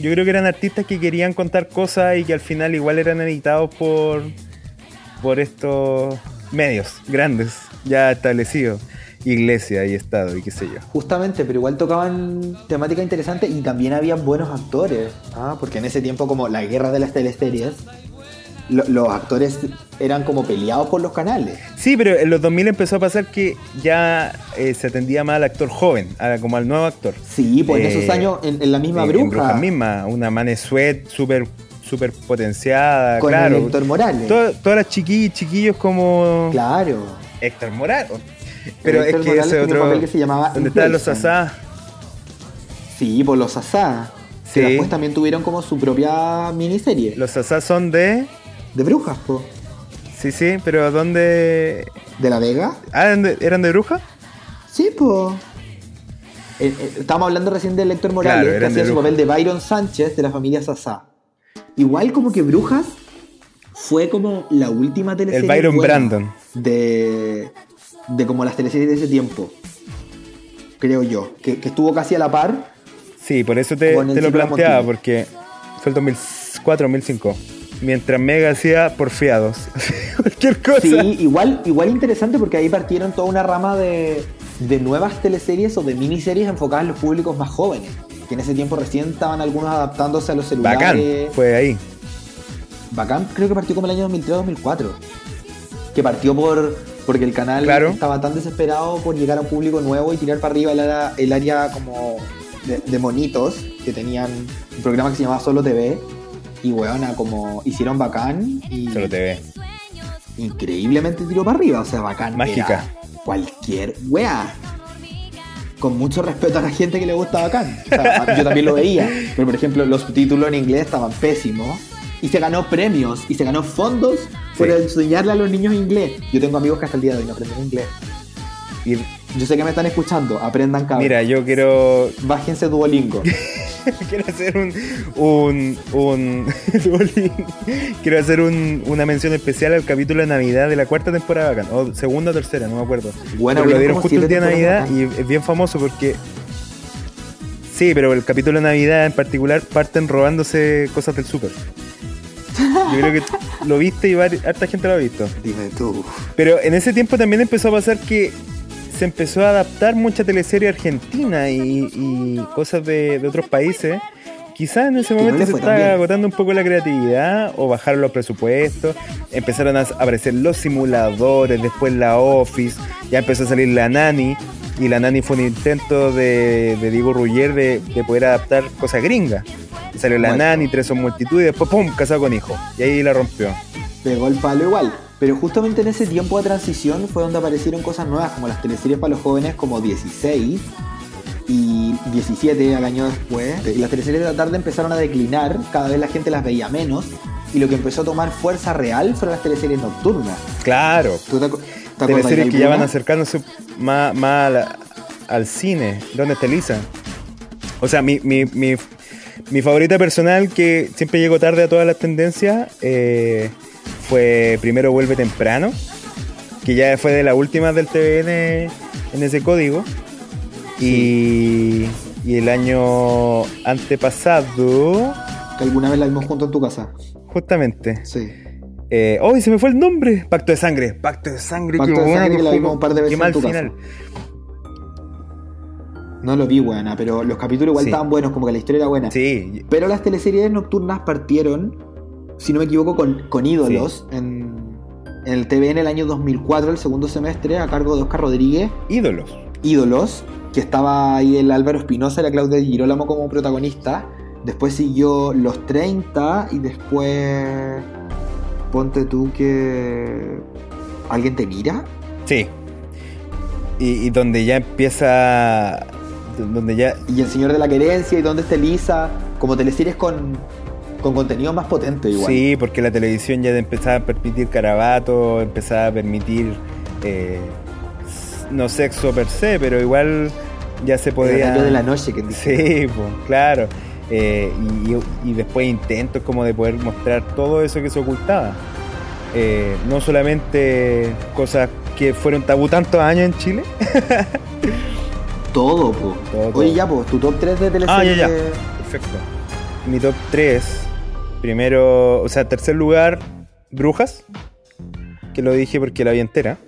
Yo creo que eran artistas que querían contar cosas y que al final igual eran editados por. por estos medios grandes, ya establecidos. Iglesia y Estado y qué sé yo. Justamente, pero igual tocaban temática interesante y también habían buenos actores. ¿ah? Porque en ese tiempo, como la guerra de las teleseries, lo- los actores eran como peleados por los canales. Sí, pero en los 2000 empezó a pasar que ya eh, se atendía más al actor joven, a- como al nuevo actor. Sí, pues en Eh, esos años, en, en la misma En- en bruja, misma, una Manesuet súper super potenciada, con claro. el Héctor Morales. To- todas las chiquillas chiquillos como Claro. Héctor Morales. Pero es que Morales ese un otro. papel que se llamaba ¿Dónde estaban los asá? Sí, por los Asá. Sí. Que después también tuvieron como su propia miniserie. Los asá son de. De brujas, po. Sí, sí, pero ¿dónde. ¿De la Vega? Ah, ¿eran de, eran de bruja? Sí, po. Eh, eh, Estábamos hablando recién de Héctor Morales, Claro, que hacía su Brujas. papel de Byron Sánchez de la familia Sasá. Igual como que Brujas fue como la última teleserie. El Byron Brandon. De, de como las teleseries de ese tiempo. Creo yo. Que, que estuvo casi a la par. Sí, por eso te, te lo planteaba, porque fue el 2004, 2005. Mientras Mega hacía porfiados. Cualquier cosa. Sí, igual, igual interesante porque ahí partieron toda una rama de, de nuevas teleseries o de miniseries enfocadas en los públicos más jóvenes. Que en ese tiempo recién estaban algunos adaptándose a los celulares. Bacán, fue ahí. Bacán creo que partió como el año 2003-2004. Que partió por porque el canal Claro. estaba tan desesperado por llegar a un público nuevo y tirar para arriba el área, el área como de, de monitos que tenían un programa que se llamaba Solo TV. Y weona, como hicieron bacán y Solo te ve. increíblemente tiró para arriba. O sea, bacán. Mágica. Cualquier wea. Con mucho respeto a la gente que le gusta bacán. O sea, yo también lo veía. Pero por ejemplo, los subtítulos en inglés estaban pésimos. Y se ganó premios y se ganó fondos por Sí. enseñarle a los niños inglés. Yo tengo amigos que hasta el día de hoy no aprenden inglés. Y Yo sé que me están escuchando. Aprendan cabros. mira, yo quiero Bájense Duolingo. quiero hacer un un un quiero hacer un- una mención especial al capítulo de Navidad de la cuarta temporada bacán, o segunda o tercera, no me acuerdo. Bueno, pero lo dieron justo el día de Navidad y es bien famoso porque Sí, pero el capítulo de Navidad en particular parten robándose cosas del súper. Yo creo que lo viste y harta gente lo ha visto. Dime tú. Pero en ese tiempo también empezó a pasar que se empezó a adaptar mucha teleserie argentina y, y cosas de, de otros países quizás en ese no momento se bien. agotando un poco la creatividad o bajaron los presupuestos, empezaron a aparecer los simuladores, después la Office, ya empezó a salir la Nani, y la Nani fue un intento de, de Diego Ruggier de, de poder adaptar cosas gringas. Salió la Bueno. Nani, tres son multitud, y después ¡pum! casado con hijo. Y ahí la rompió. pegó el palo igual. Pero justamente en ese tiempo de transición fue donde aparecieron cosas nuevas, como las teleseries para los jóvenes como 16 y 17 al año después. Y las teleseries de la tarde empezaron a declinar, cada vez la gente las veía menos. Y lo que empezó a tomar fuerza real fueron las teleseries nocturnas. Claro, ¿Tú te, te teleseries que ya van acercándose más, al cine. ¿Dónde está Elisa? O sea, mi, mi, mi, mi favorita personal, que siempre llego tarde a todas las tendencias, eh, fue Primero Vuelve Temprano, que ya fue de las últimas del TVN en ese código. Y, y el año antepasado, Que alguna vez la vimos junto en tu casa. justamente. Sí. Eh, ¡Uy, se me fue el nombre! Pacto de Sangre. Pacto de Sangre. Pacto de Sangre que la vimos un par de qué veces en mal tu casa. No lo vi, buena, pero los capítulos igual Sí. estaban buenos, como que la historia era buena. Sí, Pero las teleseries nocturnas partieron, si no me equivoco, con, con ídolos en, en el TV en el año 2004, el segundo semestre, a cargo de Oscar Rodríguez. ídolos. Ídolos, que estaba ahí el Álvaro Espinosa y la Claudia Girolamo como protagonista. Después siguió Los 30 y después. Ponte tú que. ¿Alguien te mira? Sí. Y, y donde ya empieza. Donde ya. Y El Señor de la Querencia y Dónde está Elisa. Como teleseries con, con contenido más potente, igual. Sí, porque la televisión ya empezaba a permitir carabato, empezaba a permitir. eh, no sexo per se, pero igual ya se podía. de la noche que. Sí, pues, claro. Eh, y, y después intentos como de poder mostrar todo eso que se ocultaba. Eh, no solamente cosas que fueron tabú tantos años en Chile. Todo, po. Todo, Oye, ya, pues, tu top 3 de Ah, teleseries. ya, ya. Perfecto. Mi top 3. Primero, o sea, tercer lugar, Brujas. Que lo dije porque la vi entera.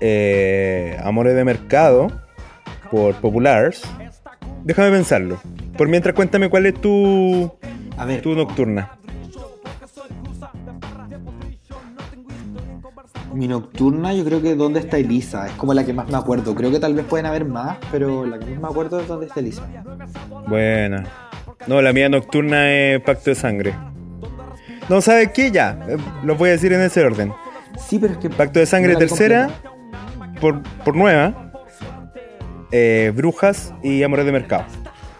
Eh, Amores de Mercado. Por Populars. Déjame pensarlo. Por mientras, cuéntame cuál es tu, A ver, tu nocturna. Mi nocturna, yo creo que ¿Dónde está Elisa? Es como la que más me acuerdo. Creo que tal vez pueden haber más, pero la que más me acuerdo es ¿Dónde está Elisa? Buena. No, la mía nocturna es Pacto de Sangre. No, ¿sabes qué? Ya. eh, Lo voy a decir en ese orden. Sí, pero es que. Pacto de Sangre no tercera, por, por nueva, eh, Brujas y Amores de Mercado.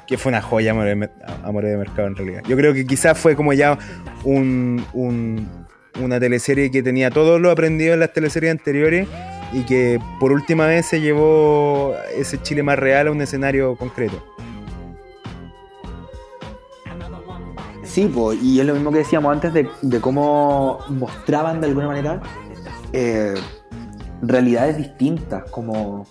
Que fue una joya Amores de, Amores de Mercado en realidad. Yo creo que quizás fue como ya un, un- una teleserie que tenía todo lo aprendido en las teleseries anteriores y que por última vez se llevó ese Chile más real a un escenario concreto. Sí, po, y es lo mismo que decíamos antes de, cómo mostraban de alguna manera eh, realidades distintas, como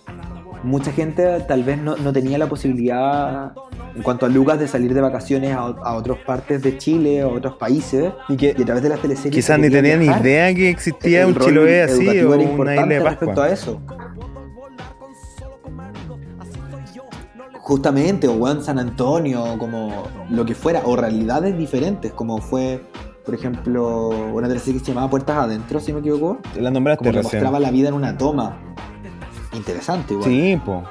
mucha gente tal vez no, no tenía la posibilidad en cuanto a Lucas de salir de vacaciones a, a otras partes de Chile, a otros países, Y que y a través de las teleseries quizás ni tenían ni idea que existía El un Chiloé así o una isla de respecto a eso. Justamente, o weón, San Antonio, como lo que fuera, o realidades diferentes, como fue, por ejemplo, una teleserie que se llamaba Puertas Adentro, si no me equivoco, La nombraste como que mostraba la vida en una toma. Interesante, igual. Sí, po.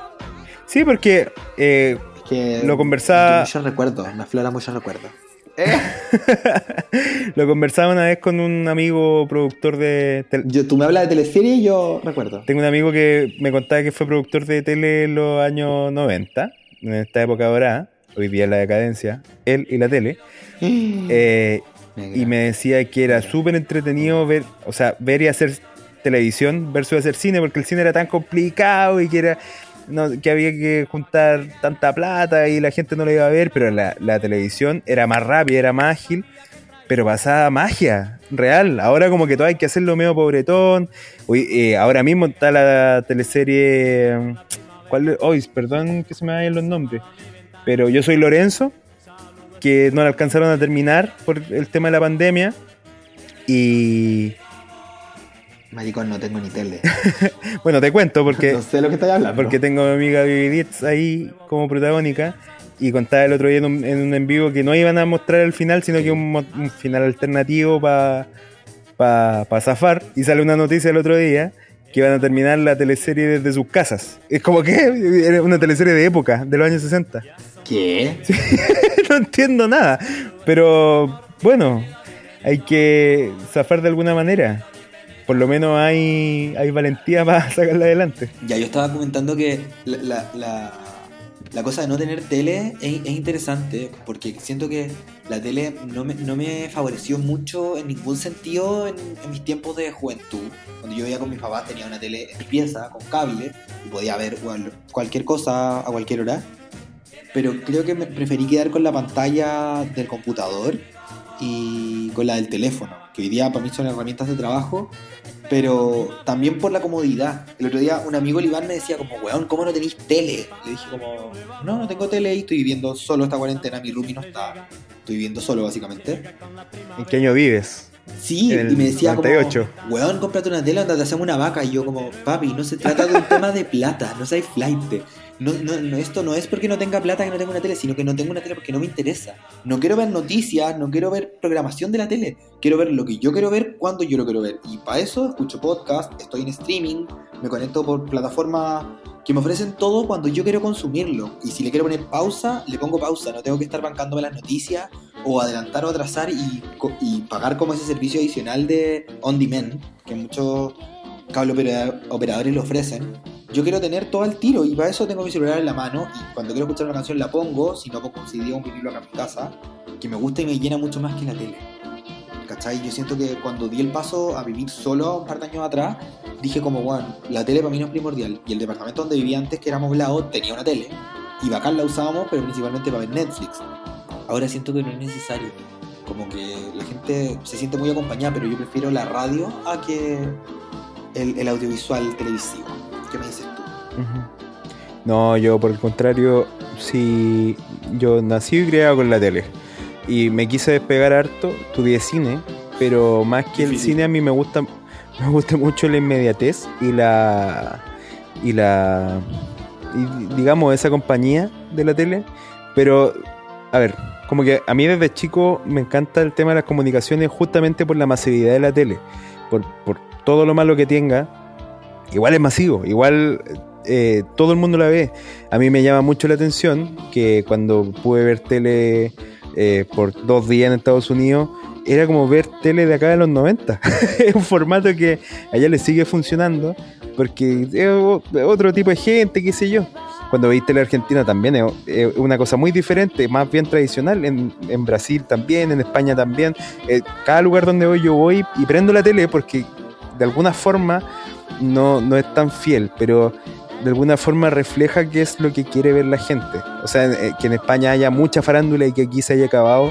Sí, porque eh, Es que Lo conversaba- Muchos recuerdos, me aflora muchos recuerdos. lo conversaba una vez con un amigo productor de tel- Yo, tú me hablas de teleserie y yo recuerdo. Tengo un amigo que me contaba que fue productor de tele en los años 90, en esta época dorada, hoy día en la decadencia, él y la tele. Eh, y me decía que era súper entretenido ver, o sea, ver y hacer televisión versus hacer cine, porque el cine era tan complicado y que era que había que juntar tanta plata y la gente no lo iba a ver, pero la, la televisión era más rápida, era más ágil, pero pasaba magia real. Ahora como que todo hay que hacerlo medio pobretón. Uy, eh, ahora mismo está la teleserie... ¿Cuál? Hoy, perdón que se me vayan los nombres. Pero yo soy Lorenzo, que no la alcanzaron a terminar por el tema de la pandemia. Y Maricón, no tengo ni tele. bueno, te cuento porque, no sé lo que estás hablando. porque tengo a mi amiga Vivi Dietz ahí como protagónica. y contaba el otro día en un en, un en vivo que no iban a mostrar el final, sino que un, un final alternativo para pa, zafar. Y sale una noticia el otro día que iban a terminar la teleserie desde sus casas. Es como que era una teleserie de época, de los años 60. ¿Qué? no entiendo nada. Pero bueno, hay que zafar de alguna manera. Por lo menos hay, hay valentía para sacarla adelante. Ya, yo estaba comentando que la, la, la- cosa de no tener tele es, es interesante porque siento que la tele no me, no me favoreció mucho en ningún sentido en, mis tiempos de juventud. Cuando yo vivía con mis papás tenía una tele en pieza con cable y podía ver cual- cualquier cosa a cualquier hora. Pero creo que me preferí quedar con la pantalla del computador y con la del teléfono, que hoy día para mí son herramientas de trabajo, pero también por la comodidad. El otro día un amigo Iván me decía como, weón, ¿cómo no tenéis tele? Le dije como, no, no tengo tele y estoy viviendo solo esta cuarentena, mi roomie no está, estoy viviendo solo básicamente. ¿En qué año vives? Sí, el y me decía 98. como, weón, cómprate una tele, anda, te hacemos una vaca. Y yo como, papi, no se trata de un tema de plata, no seas flight. No, no, no, esto no es porque no tenga plata que no tenga una tele, sino que no tengo una tele porque no me interesa. No quiero ver noticias, no quiero ver programación de la tele. Quiero ver lo que yo quiero ver cuando yo lo quiero ver. Y para eso escucho podcast, estoy en streaming, me conecto por plataformas que me ofrecen todo cuando yo quiero consumirlo. Y si le quiero poner pausa, le pongo pausa. No tengo que estar bancándome las noticias o adelantar o atrasar y, y pagar como ese servicio adicional de on demand que muchos cable opera- operadores le ofrecen. Yo quiero tener todo al tiro y para eso tengo mi celular en la mano y cuando quiero escuchar una canción la pongo, si no pongo un CD o un vinilo acá en mi casa, que me gusta y me llena mucho más que la tele. ¿Cachai? Yo siento que cuando di el paso a vivir solo un par de años atrás, dije como, bueno, la tele para mí no es primordial. Y el departamento donde vivía antes, que era amoblado, tenía una tele. Y bacán la usábamos, pero principalmente para ver Netflix. Ahora siento que no es necesario. Como que la gente se siente muy acompañada, pero yo prefiero la radio a que el, el audiovisual televisivo. ¿Qué me dices tú? No, yo por el contrario, sí, yo nací y criado con la tele. Y me quise despegar harto, estudié cine, pero más que el cine a mí me gusta, me gusta mucho la inmediatez y la y la y digamos esa compañía de la tele. Pero, a ver, como que a mí desde chico me encanta el tema de las comunicaciones justamente por la masividad de la tele, por, por todo lo malo que tenga. Igual es masivo, igual eh, todo el mundo la ve. A mí me llama mucho la atención que cuando pude ver tele eh, por dos días en Estados Unidos, era como ver tele de acá de los 90. es un formato que allá le sigue funcionando porque es otro tipo de gente, qué sé yo. Cuando veis tele argentina también es, una cosa muy diferente, más bien tradicional. En, en Brasil también, en España también. Eh, cada lugar donde voy yo voy y prendo la tele porque de alguna forma no, no es tan fiel, pero de alguna forma refleja qué es lo que quiere ver la gente. O sea, eh, que en España haya mucha farándula y que aquí se haya acabado,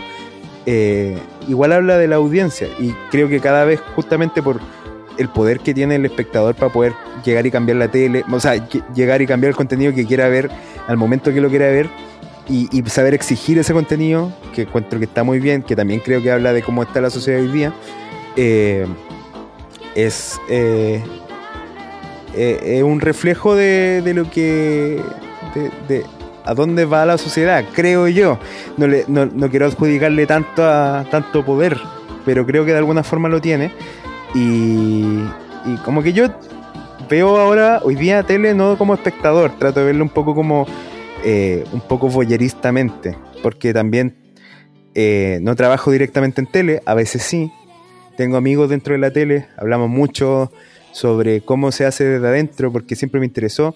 eh, igual habla de la audiencia. Y creo que cada vez, justamente por el poder que tiene el espectador para poder llegar y cambiar la tele, o sea, llegar y cambiar el contenido que quiera ver al momento que lo quiera ver. Y, saber exigir ese contenido, que encuentro que está muy bien, que también creo que habla de cómo está la sociedad hoy día, eh, es, eh, eh, es un reflejo de, de lo que. De, de a dónde va la sociedad, creo yo. No, le, no, no quiero adjudicarle tanto, a, tanto poder, pero creo que de alguna forma lo tiene. Y, como que yo veo ahora, hoy día, tele no como espectador, trato de verlo un poco como. eh, un poco voyeristamente, porque también eh, no trabajo directamente en tele, a veces sí. Tengo amigos dentro de la tele, hablamos mucho sobre cómo se hace desde adentro, porque siempre me interesó.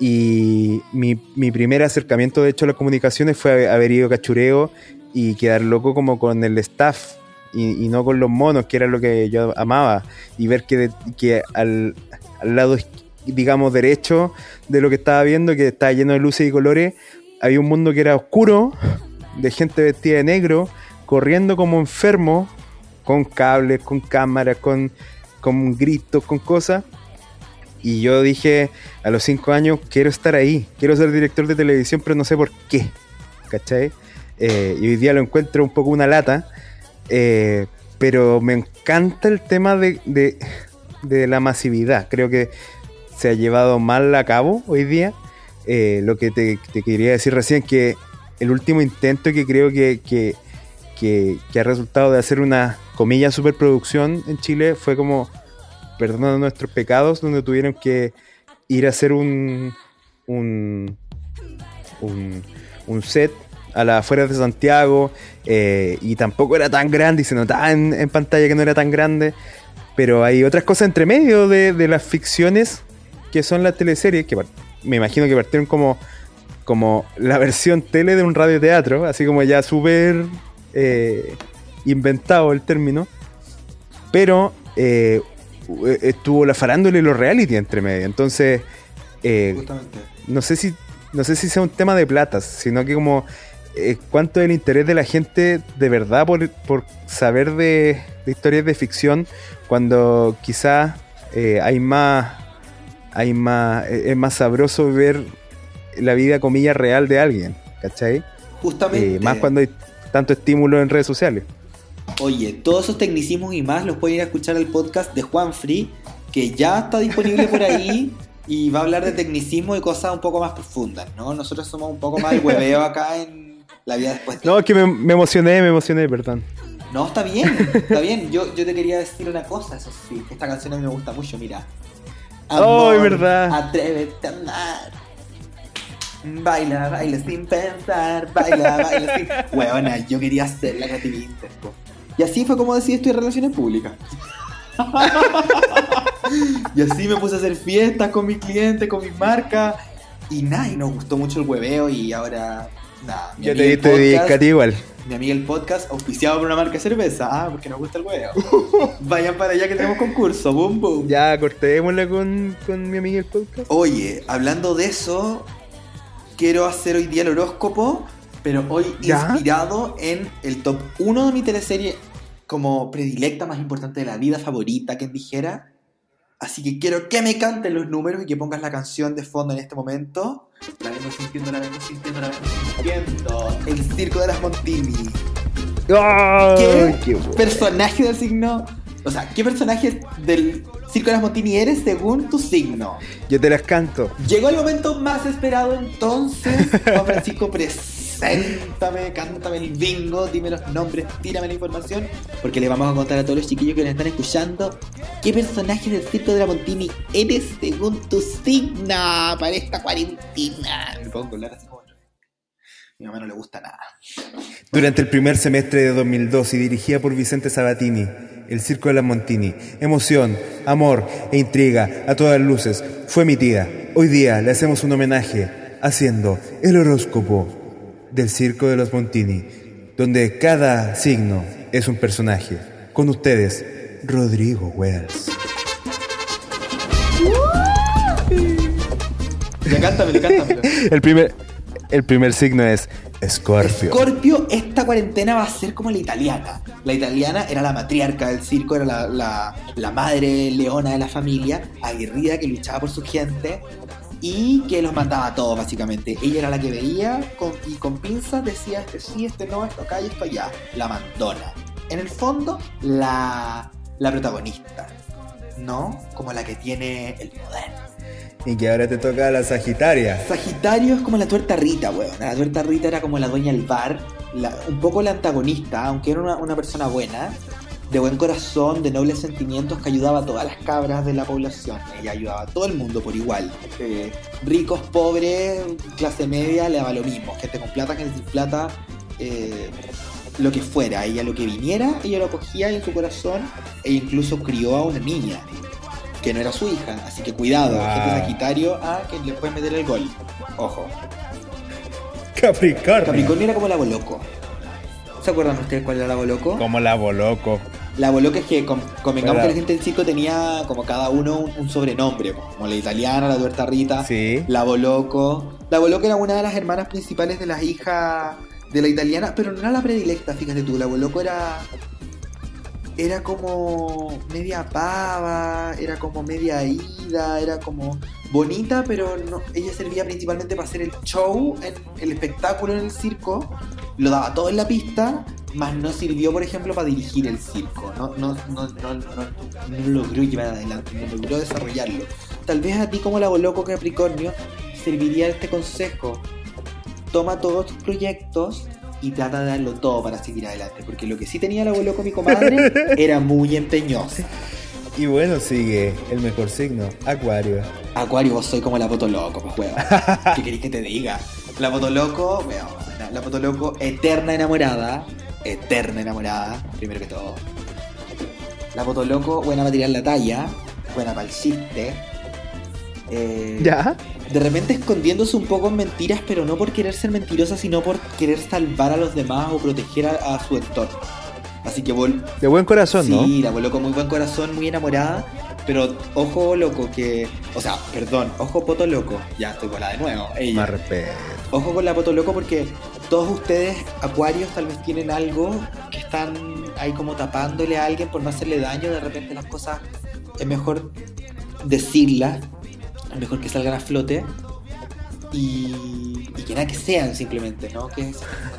Y mi, mi primer acercamiento, de hecho, a las comunicaciones fue haber ido a cachureo y quedar loco como con el staff y, no con los monos, que era lo que yo amaba. Y ver que, de- que al, al lado, digamos, derecho de lo que estaba viendo, que estaba lleno de luces y colores, había un mundo que era oscuro, de gente vestida de negro, corriendo como enfermo, con cables, con cámaras, con, con gritos, con cosas. Y yo dije, a los cinco años, quiero estar ahí, quiero ser director de televisión, pero no sé por qué. ¿Cachai? Eh, y hoy día lo encuentro un poco una lata, eh, pero me encanta el tema de, de- la masividad. Creo que se ha llevado mal a cabo hoy día. Eh, lo que te, quería decir recién, que el último intento que creo que, que, que, ha resultado de hacer una comilla superproducción en Chile fue como Perdonando nuestros pecados, donde tuvieron que ir a hacer un, un, un set a las afueras de Santiago eh, y tampoco era tan grande y se notaba en, en pantalla que no era tan grande. Pero hay otras cosas entre medio de, de las ficciones que son las teleseries, que me imagino que partieron como, como la versión tele de un radioteatro, así como ya súper eh, inventado el término. Pero eh, estuvo la farándula y los reality entre medio. Entonces, eh, no sé si no sé si sea un tema de platas, sino que como eh, cuánto es el interés de la gente de verdad por, por saber de, de historias de ficción cuando quizás eh, hay más hay más eh, es más sabroso ver la vida comillas real de alguien, ¿cachai? Justamente. Eh, más cuando hay tanto estímulo en redes sociales. Oye, todos esos tecnicismos y más los pueden ir a escuchar al podcast de Juan Free, que ya está disponible por ahí y va a hablar de tecnicismo y cosas un poco más profundas, ¿no? Nosotros somos un poco más el hueveo acá en la vida después de... No, es que me, me emocioné, me emocioné, perdón. No, está bien, está bien. Yo, yo te quería decir una cosa, eso sí, esta canción a mí me gusta mucho, mira. Oh, es verdad. Atrévete a amar. Baila, baila sin pensar, baila, baila sin... Huevona, yo quería ser la Katy. Y así fue como decidí estudiar relaciones públicas. y así me puse a hacer fiestas con mis clientes, con mis marcas. Y nada, y nos gustó mucho el hueveo y ahora... Nada, Yo te diste dedicati igual. mi amiga el podcast, auspiciado por una marca de cerveza. Ah, porque nos gusta el huevo. Vayan para allá que tenemos concurso. Boom, boom. Ya cortémosla con, con mi amiga el podcast. Oye, hablando de eso, quiero hacer hoy día el horóscopo, pero hoy ¿Ya? inspirado en el top 1 de mi teleserie como predilecta más importante de la vida, favorita, quien dijera. Así que quiero que me canten los números y que pongas la canción de fondo en este momento. La vengo sintiendo, la vengo sintiendo, la vengo sintiendo. El circo de las Montini. ¡Ay, ¿Qué, personaje del signo? O sea, ¿qué personaje del Circo de las Montini eres según tu signo? Yo te las canto. Llegó el momento más esperado entonces. Juan Francisco, preséntame, cántame el bingo, dime los nombres, tírame la información, porque le vamos a contar a todos los chiquillos que nos están escuchando qué personaje del Circo de la Montini eres según tu signo para esta cuarentena. Me pongo a hablar así como... Mi mamá no le gusta nada. Durante el primer semestre de 2002 y dirigida por Vicente Sabatini, El Circo de las Montini, emoción, amor e intriga a todas luces, fue emitida. Hoy día le hacemos un homenaje haciendo el horóscopo del Circo de los Montini, donde cada signo es un personaje. Con ustedes, Rodrigo Wells. Ya cántamelo, cántamelo. El primer, el primer signo es Scorpio. Scorpio, esta cuarentena va a ser como la italiana. La italiana era la matriarca del circo, era la, la- la madre leona de la familia, aguerrida que luchaba por su gente y que los mandaba a todos, básicamente. Ella era la que veía con- y con pinzas decía este sí, este no, esto acá y esto allá. La mandona. En el fondo, la, la protagonista. ¿No? Como la que tiene el poder. Y que ahora te toca la Sagitaria. Sagitario es como la tuerta Rita, weón. La tuerta Rita era como la dueña del bar, la- un poco la antagonista, aunque era una, una persona buena, de buen corazón, de nobles sentimientos, que ayudaba a todas las cabras de la población. Ella ayudaba a todo el mundo por igual. Eh, ricos, pobres, clase media, le daba lo mismo. Gente con plata, gente sin plata, eh, lo que fuera. Ella lo que viniera, ella lo cogía en su corazón e incluso crió a una niña. Que no era su hija, así que cuidado, gente Sagitario, a que le pueden meter el gol. Ojo. Capricornio. Capricornio era como la Boloco. ¿Se acuerdan ustedes cuál era la Boloco? Como la Boloco. La Boloco es que con- convengamos que la gente del circo tenía como cada uno un, un sobrenombre, como la italiana, la tuerta Rita, Sí. la Boloco. La Boloco era una de las hermanas principales de las hijas de la italiana, pero no era la predilecta, fíjate tú, la Boloco era era como media pava, era como media ida, era como bonita, pero no, ella servía principalmente para hacer el show, en- el espectáculo en el circo, lo daba todo en la pista, más no sirvió, por ejemplo, para dirigir el circo, no, no, no, no, no, no logró llevar adelante, no logró desarrollarlo. Tal vez a ti como la loco Capricornio serviría este consejo. toma todos tus proyectos y trata de darlo todo para seguir adelante. Porque lo que sí tenía el abuelo con mi comadre era muy empeñoso. Y bueno, sigue el mejor signo, Acuario. Acuario, vos soy como la foto loco, pues weón. ¿Qué querés que te diga? La foto loco, weón. La, la foto loco, eterna enamorada. Eterna enamorada, primero que todo. La foto loco, buena para tirar la talla. Buena para el chiste. Eh, ¿Ya? De repente escondiéndose un poco en mentiras, pero no por querer ser mentirosa, sino por querer salvar a los demás o proteger a, a su entorno. Así que vol De buen corazón, sí, ¿no? la voló con muy buen corazón, muy enamorada. Pero ojo loco que. O sea, perdón, ojo poto loco. Ya estoy con la de nuevo. Ella. Más respeto. Ojo con la poto loco porque todos ustedes, acuarios, tal vez tienen algo que están ahí como tapándole a alguien por no hacerle daño. De repente las cosas es mejor decirlas, es mejor que salgan a flote. Y, y que nada que sean simplemente, ¿no? Que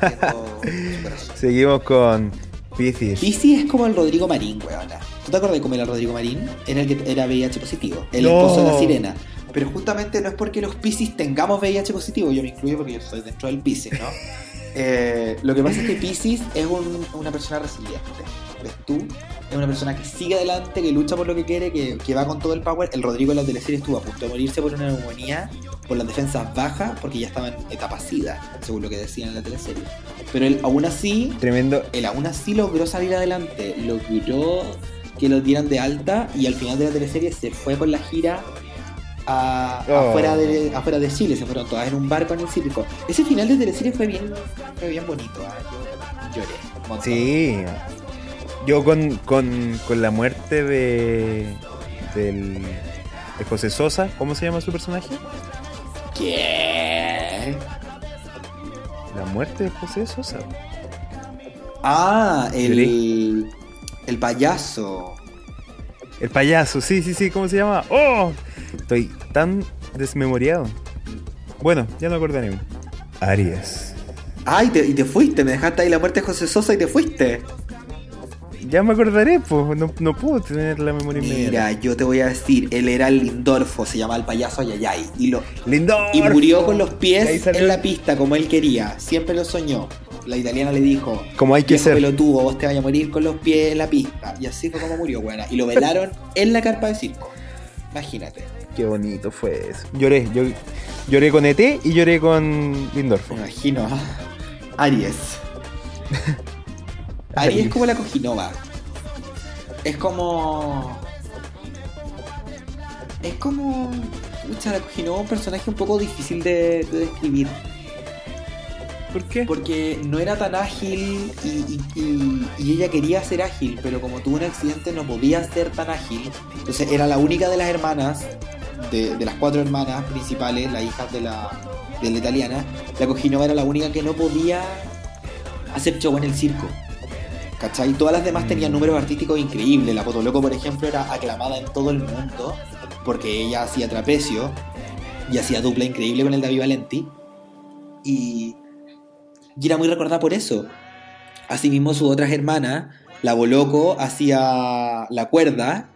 corazón. Seguimos con Pisces. Piscis es como el Rodrigo Marín, weona. ¿Tú te acuerdas de cómo era el Rodrigo Marín? Era el que era VIH positivo, el No. esposo de la sirena. Pero justamente no es porque los Piscis tengamos VIH positivo, yo me incluyo porque yo soy dentro del Piscis, ¿no? Eh, lo que pasa es que Piscis es un- una persona resiliente. ¿Ves tú? Es una persona que sigue adelante, que lucha por lo que quiere, que, que va con todo el power. El Rodrigo en la teleserie estuvo a punto de morirse por una neumonía, por las defensas bajas, porque ya estaba en etapa SIDA, según lo que decían en la teleserie. Pero él aún así Tremendo. él aún así logró salir adelante, logró que lo dieran de alta y al final de la teleserie se fue con la gira a- Oh. afuera, de, afuera de Chile, se fueron todas en un barco en el circo. Ese final de teleserie fue bien, fue bien bonito, ¿ah? yo lloré. un montón. Sí. Yo con, con, con la muerte de. del. de José Sosa, ¿cómo se llama su personaje? ¿Qué? La muerte de José Sosa. Ah, el, el payaso. El payaso, sí, sí, sí, ¿cómo se llama? ¡Oh! Estoy tan desmemoriado. Bueno, ya no acordaré. Aries. Ay, te- y te fuiste, me dejaste ahí la muerte de José Sosa y te fuiste. Ya me acordaré, pues no, no puedo tener la memoria inmediata. Mira, yo te voy a decir, él era el Lindorfo, se llama el payaso Ayayay. Y lo, ¡Lindo! Y murió con los pies en la pista, como él quería. Siempre lo soñó. La italiana le dijo: Como hay que "Viejo ser. pelotudo, vos te vas a morir con los pies en la pista. Y así fue como murió, buena. Y lo velaron en la carpa de circo. Imagínate. Qué bonito fue eso. Lloré, yo lloré con ET y lloré con Lindorfo. Me imagino. Aries. Aries es como la cojinova. Es como. Es como. Pucha, la cojinova es un personaje un poco difícil de, de describir. ¿Por qué? Porque no era tan ágil y, y- y- y ella quería ser ágil, pero como tuvo un accidente no podía ser tan ágil. Entonces era la única de las hermanas, de, de las cuatro hermanas principales, las hijas de la, de la italiana, la Cojinova era la única que no podía hacer show en el circo. ¿Cachai? Todas las demás tenían números artísticos increíbles. La Potoloco, por ejemplo, era aclamada en todo el mundo porque ella hacía trapecio y hacía dupla increíble con el David Valenti. Y, y era muy recordada por eso. Asimismo, sus otras hermanas, la Boloco hacía la cuerda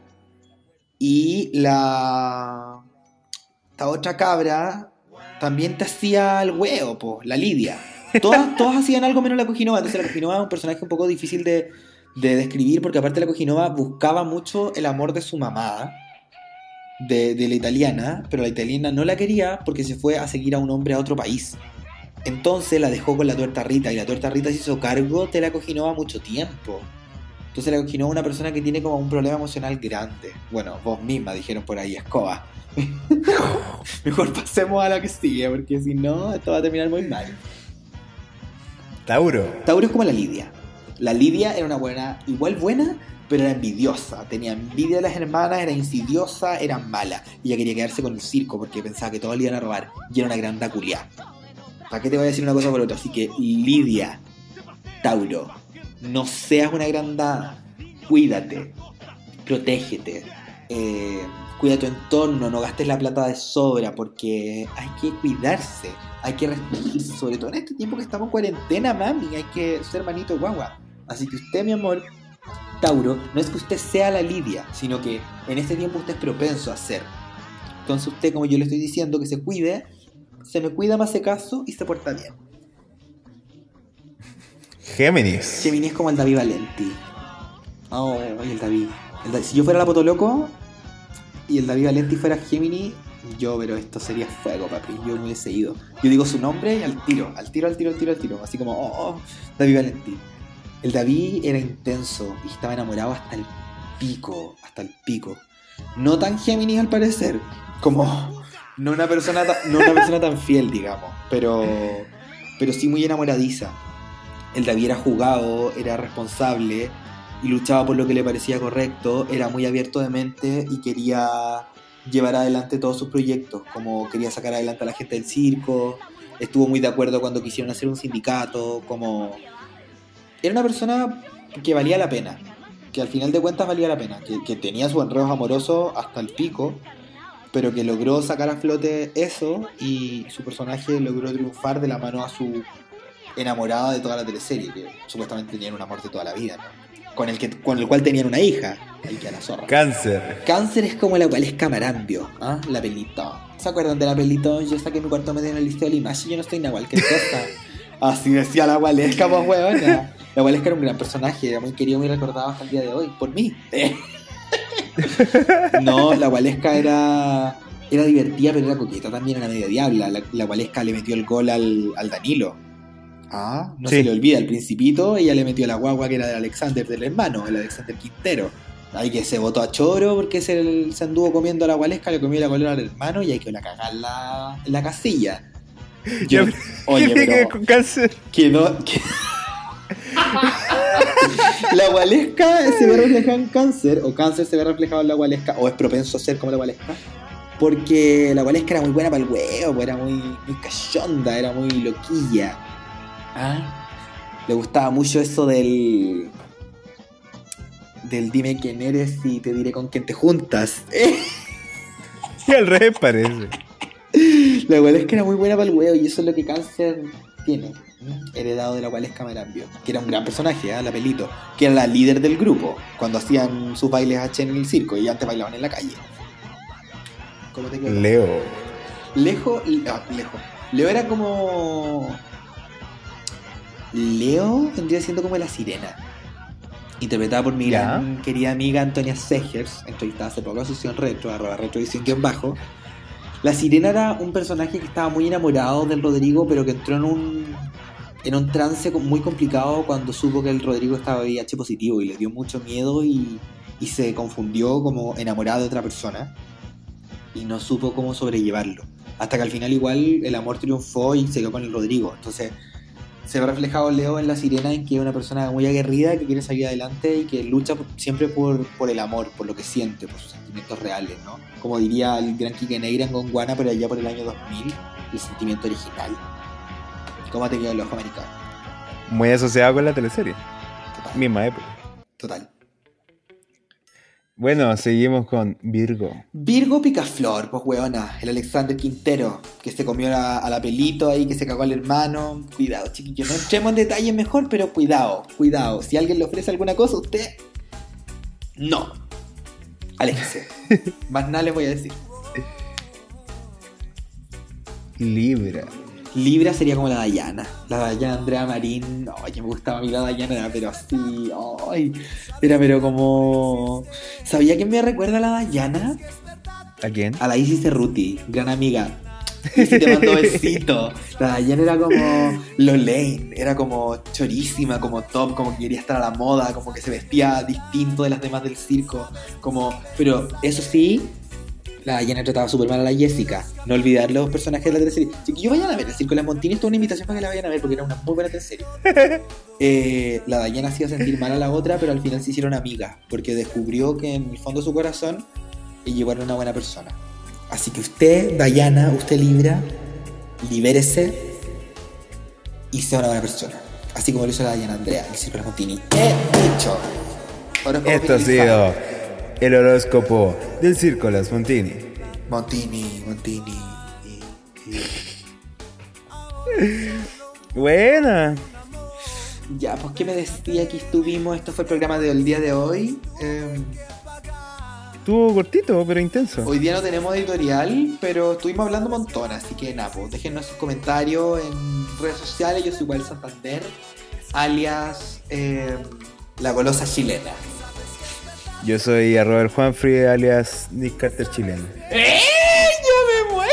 y la. Esta otra cabra también te hacía el huevo, po, la Lidia. Todas, todas hacían algo menos la Cojinova. Entonces, la Cojinova es un personaje un poco difícil de, de describir porque, aparte, la Cojinova buscaba mucho el amor de su mamá, de, de la italiana, pero la italiana no la quería porque se fue a seguir a un hombre a otro país. Entonces la dejó con la tuerta Rita y la tuerta Rita se hizo cargo de la Cojinova mucho tiempo. Entonces la Cojinova es una persona que tiene como un problema emocional grande. Bueno, vos misma dijeron por ahí, escoba. Mejor pasemos a la que sigue, porque si no, esto va a terminar muy mal. Tauro. Tauro es como la Lidia. La Lidia era una buena, igual buena, pero era envidiosa. Tenía envidia de las hermanas, era insidiosa, era mala. Y ella quería quedarse con el circo porque pensaba que todos le iban a robar. Y era una gran daculia. ¿Para qué te voy a decir una cosa por otra? Así que Lidia, Tauro, no seas una agrandada. Cuídate, protégete, eh, cuida tu entorno, no gastes la plata de sobra porque hay que cuidarse, hay que restringirse, sobre todo en este tiempo que estamos en cuarentena, mami, hay que ser manito guagua. Así que usted, mi amor, Tauro, no es que usted sea la Lidia, sino que en este tiempo usted es propenso a ser. Entonces usted, como yo le estoy diciendo, que se cuide, se me cuida más de caso y se porta bien. Géminis. Gemini es como el David Valenti. Oh, el David. El si yo fuera la Potoloco y el David Valenti fuera Gemini, yo, pero esto sería fuego, papi. Yo me hubiese ido. Yo digo su nombre y al tiro, al tiro, al tiro, al tiro, al tiro. Así como, oh, oh, David Valenti. El David era intenso y estaba enamorado hasta el pico, hasta el pico. No tan Géminis al parecer, como no una persona, ta- no una persona tan fiel, digamos, pero, pero sí muy enamoradiza. El David era jugado, era responsable y luchaba por lo que le parecía correcto, era muy abierto de mente y quería llevar adelante todos sus proyectos, como quería sacar adelante a la gente del circo, estuvo muy de acuerdo cuando quisieron hacer un sindicato, como... Era una persona que valía la pena, que al final de cuentas valía la pena, que, tenía sus enredos amorosos hasta el pico, pero que logró sacar a flote eso y su personaje logró triunfar de la mano a su enamorada de toda la teleserie, que supuestamente tenían un amor de toda la vida, ¿no? Con, el que, con el cual tenían una hija, ahí que a la zorra. Cáncer. Cáncer es como la cual es camarambio, ¿ah? la pelito. ¿Se acuerdan de la pelito? Yo saqué mi cuarto medio en el listeo de la imagen, yo no estoy en cualquier cosa. Así decía la Gualesca, pues huevona. La Gualesca era un gran personaje, era muy querido, muy recordado hasta el día de hoy, por mí. no, la Gualesca era, era divertida, pero era coqueta también, era medio diabla. La, la Gualesca le metió el gol al, al Danilo. Ah, no Sí. se le olvida, el principito, ella le metió la guagua que era del Alexander, del hermano, el Alexander Quintero. Ahí que se votó a choro porque se, se anduvo comiendo a la gualesca, le comió la colera al hermano y hay que la cagar en la, en la casilla. Yo- oye, ¿Qué tiene que ver con cáncer? que- la gualesca se ve reflejada en cáncer, o cáncer se ve reflejado en la gualesca, o es propenso a ser como la gualesca. Porque la gualesca era muy buena para el huevo, era muy, muy cachonda, era muy loquilla. ¿Ah? Le gustaba mucho eso del. del dime quién eres y te diré con quién te juntas. Y al revés parece. La Gualesca era muy buena para el huevo y eso es lo que Cáncer tiene. Heredado de la Gualesca Marambio, que era un gran personaje, ¿ah? la pelito, que era la líder del grupo cuando hacían sus bailes H en el circo y antes bailaban en la calle. ¿Cómo te quedó? Leo. Lejo, ah, Lejo. Leo era como. Leo vendría siendo como la sirena. Interpretada por mi gran querida amiga Antonia Segers, entrevistada hace poco a Sesión Retro, arroba retrovisión guion bajo. La sirena era un personaje que estaba muy enamorado del Rodrigo, pero que entró en un, en un trance muy complicado cuando supo que el Rodrigo estaba VIH positivo y le dio mucho miedo y, y se confundió como enamorado de otra persona y no supo cómo sobrellevarlo. Hasta que al final igual el amor triunfó y se quedó con el Rodrigo. Entonces se ve reflejado Leo en la sirena en que es una persona muy aguerrida que quiere salir adelante y que lucha siempre por, por el amor, por lo que siente, por sus sentimientos reales, ¿no? Como diría el gran Quique Negra en Gonguana, pero allá por el año 2000, el sentimiento original. ¿Cómo te quedó el ojo americano? Muy asociado con la teleserie. Total. Misma época. Total. Bueno, seguimos con Virgo. Virgo Picaflor, pues weona, el Alexander Quintero, que se comió a, a la pelito ahí, que se cagó al hermano. Cuidado, chiquillos, no entremos en detalles mejor, pero cuidado, cuidado. Si alguien le ofrece alguna cosa, usted. No. Aléjese. Más nada les voy a decir. Libra. Libra sería como la Dayana. La Dayana Andrea Marín. Ay, que me gustaba a mí la Dayana, pero así. Ay, era pero como. ¿Sabía quién me recuerda a la Dayana? ¿A quién? A la Isis Cerruti, gran amiga. Isis te mandó besito. La Dayana era como Lolaine, era como chorísima, como top, como que quería estar a la moda, como que se vestía distinto de las demás del circo. Como, pero eso sí, la Dayana trataba súper mal a la Jessica. No olvidar los personajes de la teleserie. Chiquillos, vayan a ver el circo de las Montini. Esto es una invitación para que la vayan a ver porque era una muy buena teleserie. Eh, la Dayana hacía sentir mal a la otra, pero al final se hicieron amigas porque descubrió que en el fondo de su corazón era una buena persona. Así que usted, Dayana, usted Libra, libérese y sea una buena persona. Así como lo hizo la Dayana Andrea, el Circo de las Montini. He dicho. Esto ha sido el horóscopo del Circo Las Montini. Montini, Montini. Buena. Ya, pues que me decía que estuvimos. Esto fue el programa del día de hoy. Eh, Estuvo cortito, pero intenso. Hoy día no tenemos editorial, pero estuvimos hablando un montón, así que nada, pues déjenos sus comentarios en redes sociales, yo soy igual Santander, alias eh, la golosa chilena. Yo soy arroba el Juanfrey, alias Nick Carter chileno. ¡Eh! ¡Yo me muero!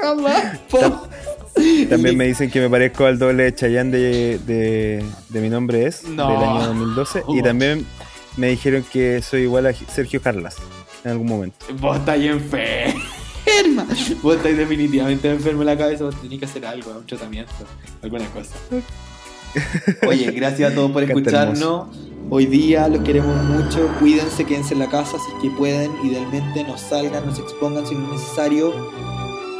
Jamás. po- También me dicen que me parezco al doble de Chayanne de, de, de Mi Nombre Es, No. del año 2012. Y también me dijeron que soy igual a Sergio Carlas en algún momento. Vos estáis enferma. Vos estáis definitivamente enfermo en la cabeza. Vos tenés que hacer algo, un tratamiento, alguna cosa. Oye, gracias a todos por escucharnos. Hoy día los queremos mucho. Cuídense, quédense en la casa si es que pueden. Idealmente no salgan, no se expongan si no es necesario.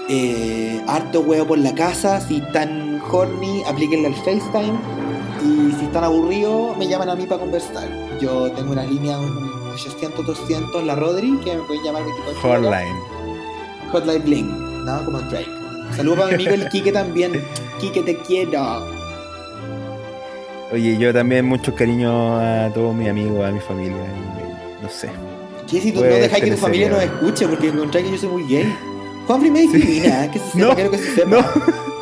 Eh, harto huevo por la casa. Si están horny, aplíquenle al FaceTime. Y si están aburridos, me llaman a mí para conversar. Yo tengo una línea un 800, 200, la Rodri, que me pueden llamar 24 horas. Hotline. Hotline Bling, ¿no? Como Drake. Saludos para mi amigo el Kike también. Kike, te quiero. Oye, yo también mucho cariño a todos mis amigos, a mi familia. y No sé. ¿Qué si tú Pues, no dejas que tu familia nos escuche? Porque encontré que yo soy muy gay. Juanfrey me discrimina, que se sepa, No, quiero que se sepa. no.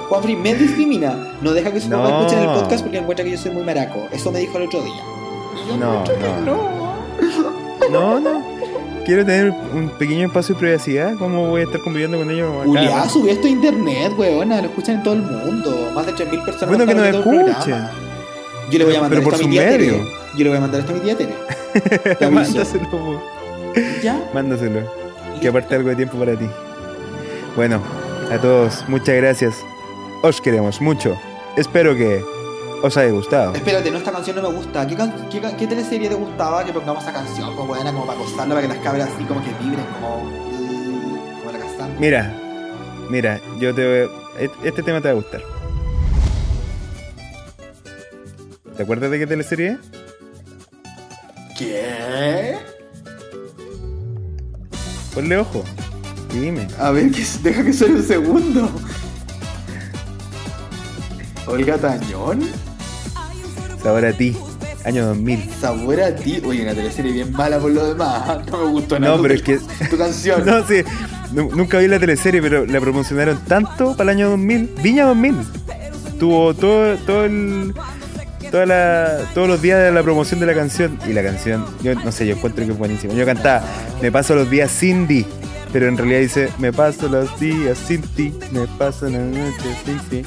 Juanfrey me discrimina. No deja que su mamá No. escuche en el podcast porque encuentra que yo soy muy maraco. Eso me dijo el otro día. Y yo No, no. No, no. Quiero tener un pequeño espacio de privacidad. ¿Cómo voy a estar conviviendo con ellos? acá? Julián, subí esto a internet, weona. Lo escuchan en todo el mundo. Más de 3.000 personas. Bueno, que nos escuchen. programa. Yo le voy a mandar esto a mi tía Tere. medio. Yo le voy a mandar esto a mi tía Tere. Te. Mándaselo, po. ¿Ya? mándaselo. Que aparte algo de tiempo para ti. Bueno, a todos, muchas gracias. Os queremos mucho. Espero que os haya gustado. Espérate, no, esta canción no me gusta. ¿Qué, qué, qué teleserie te gustaba que pongamos esa canción? Pues buena, como para acostarla, para que las cabras así como que vibren, como. uh, como la castán. Mira, mira, yo te voy a- et- Este tema te va a gustar. ¿Te acuerdas de qué teleserie es? ¿Qué? Ponle ojo. Y dime. A ver, que, deja que suene un segundo. Olga Tañón, Sabor a ti. Año 2000. sabor a ti. Oye, una teleserie bien mala por lo demás. No me gustó nada. No, tu- pero es que- Tu canción. No, sí. nu- Nunca vi la teleserie, pero la promocionaron tanto para el año 2000. Viña 2000. Tuvo todo, todo el toda la, todos los días de la promoción de la canción. Y la canción, yo no sé, yo encuentro que es buenísima. Yo cantaba, me paso los días sin ti. Pero en realidad dice, me paso los días sin ti, me paso las noches sin ti.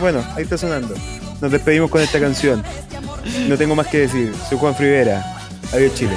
Bueno, ahí está sonando. Nos despedimos con esta canción. No tengo más que decir. Soy Juan Frivera. Adiós, Chile.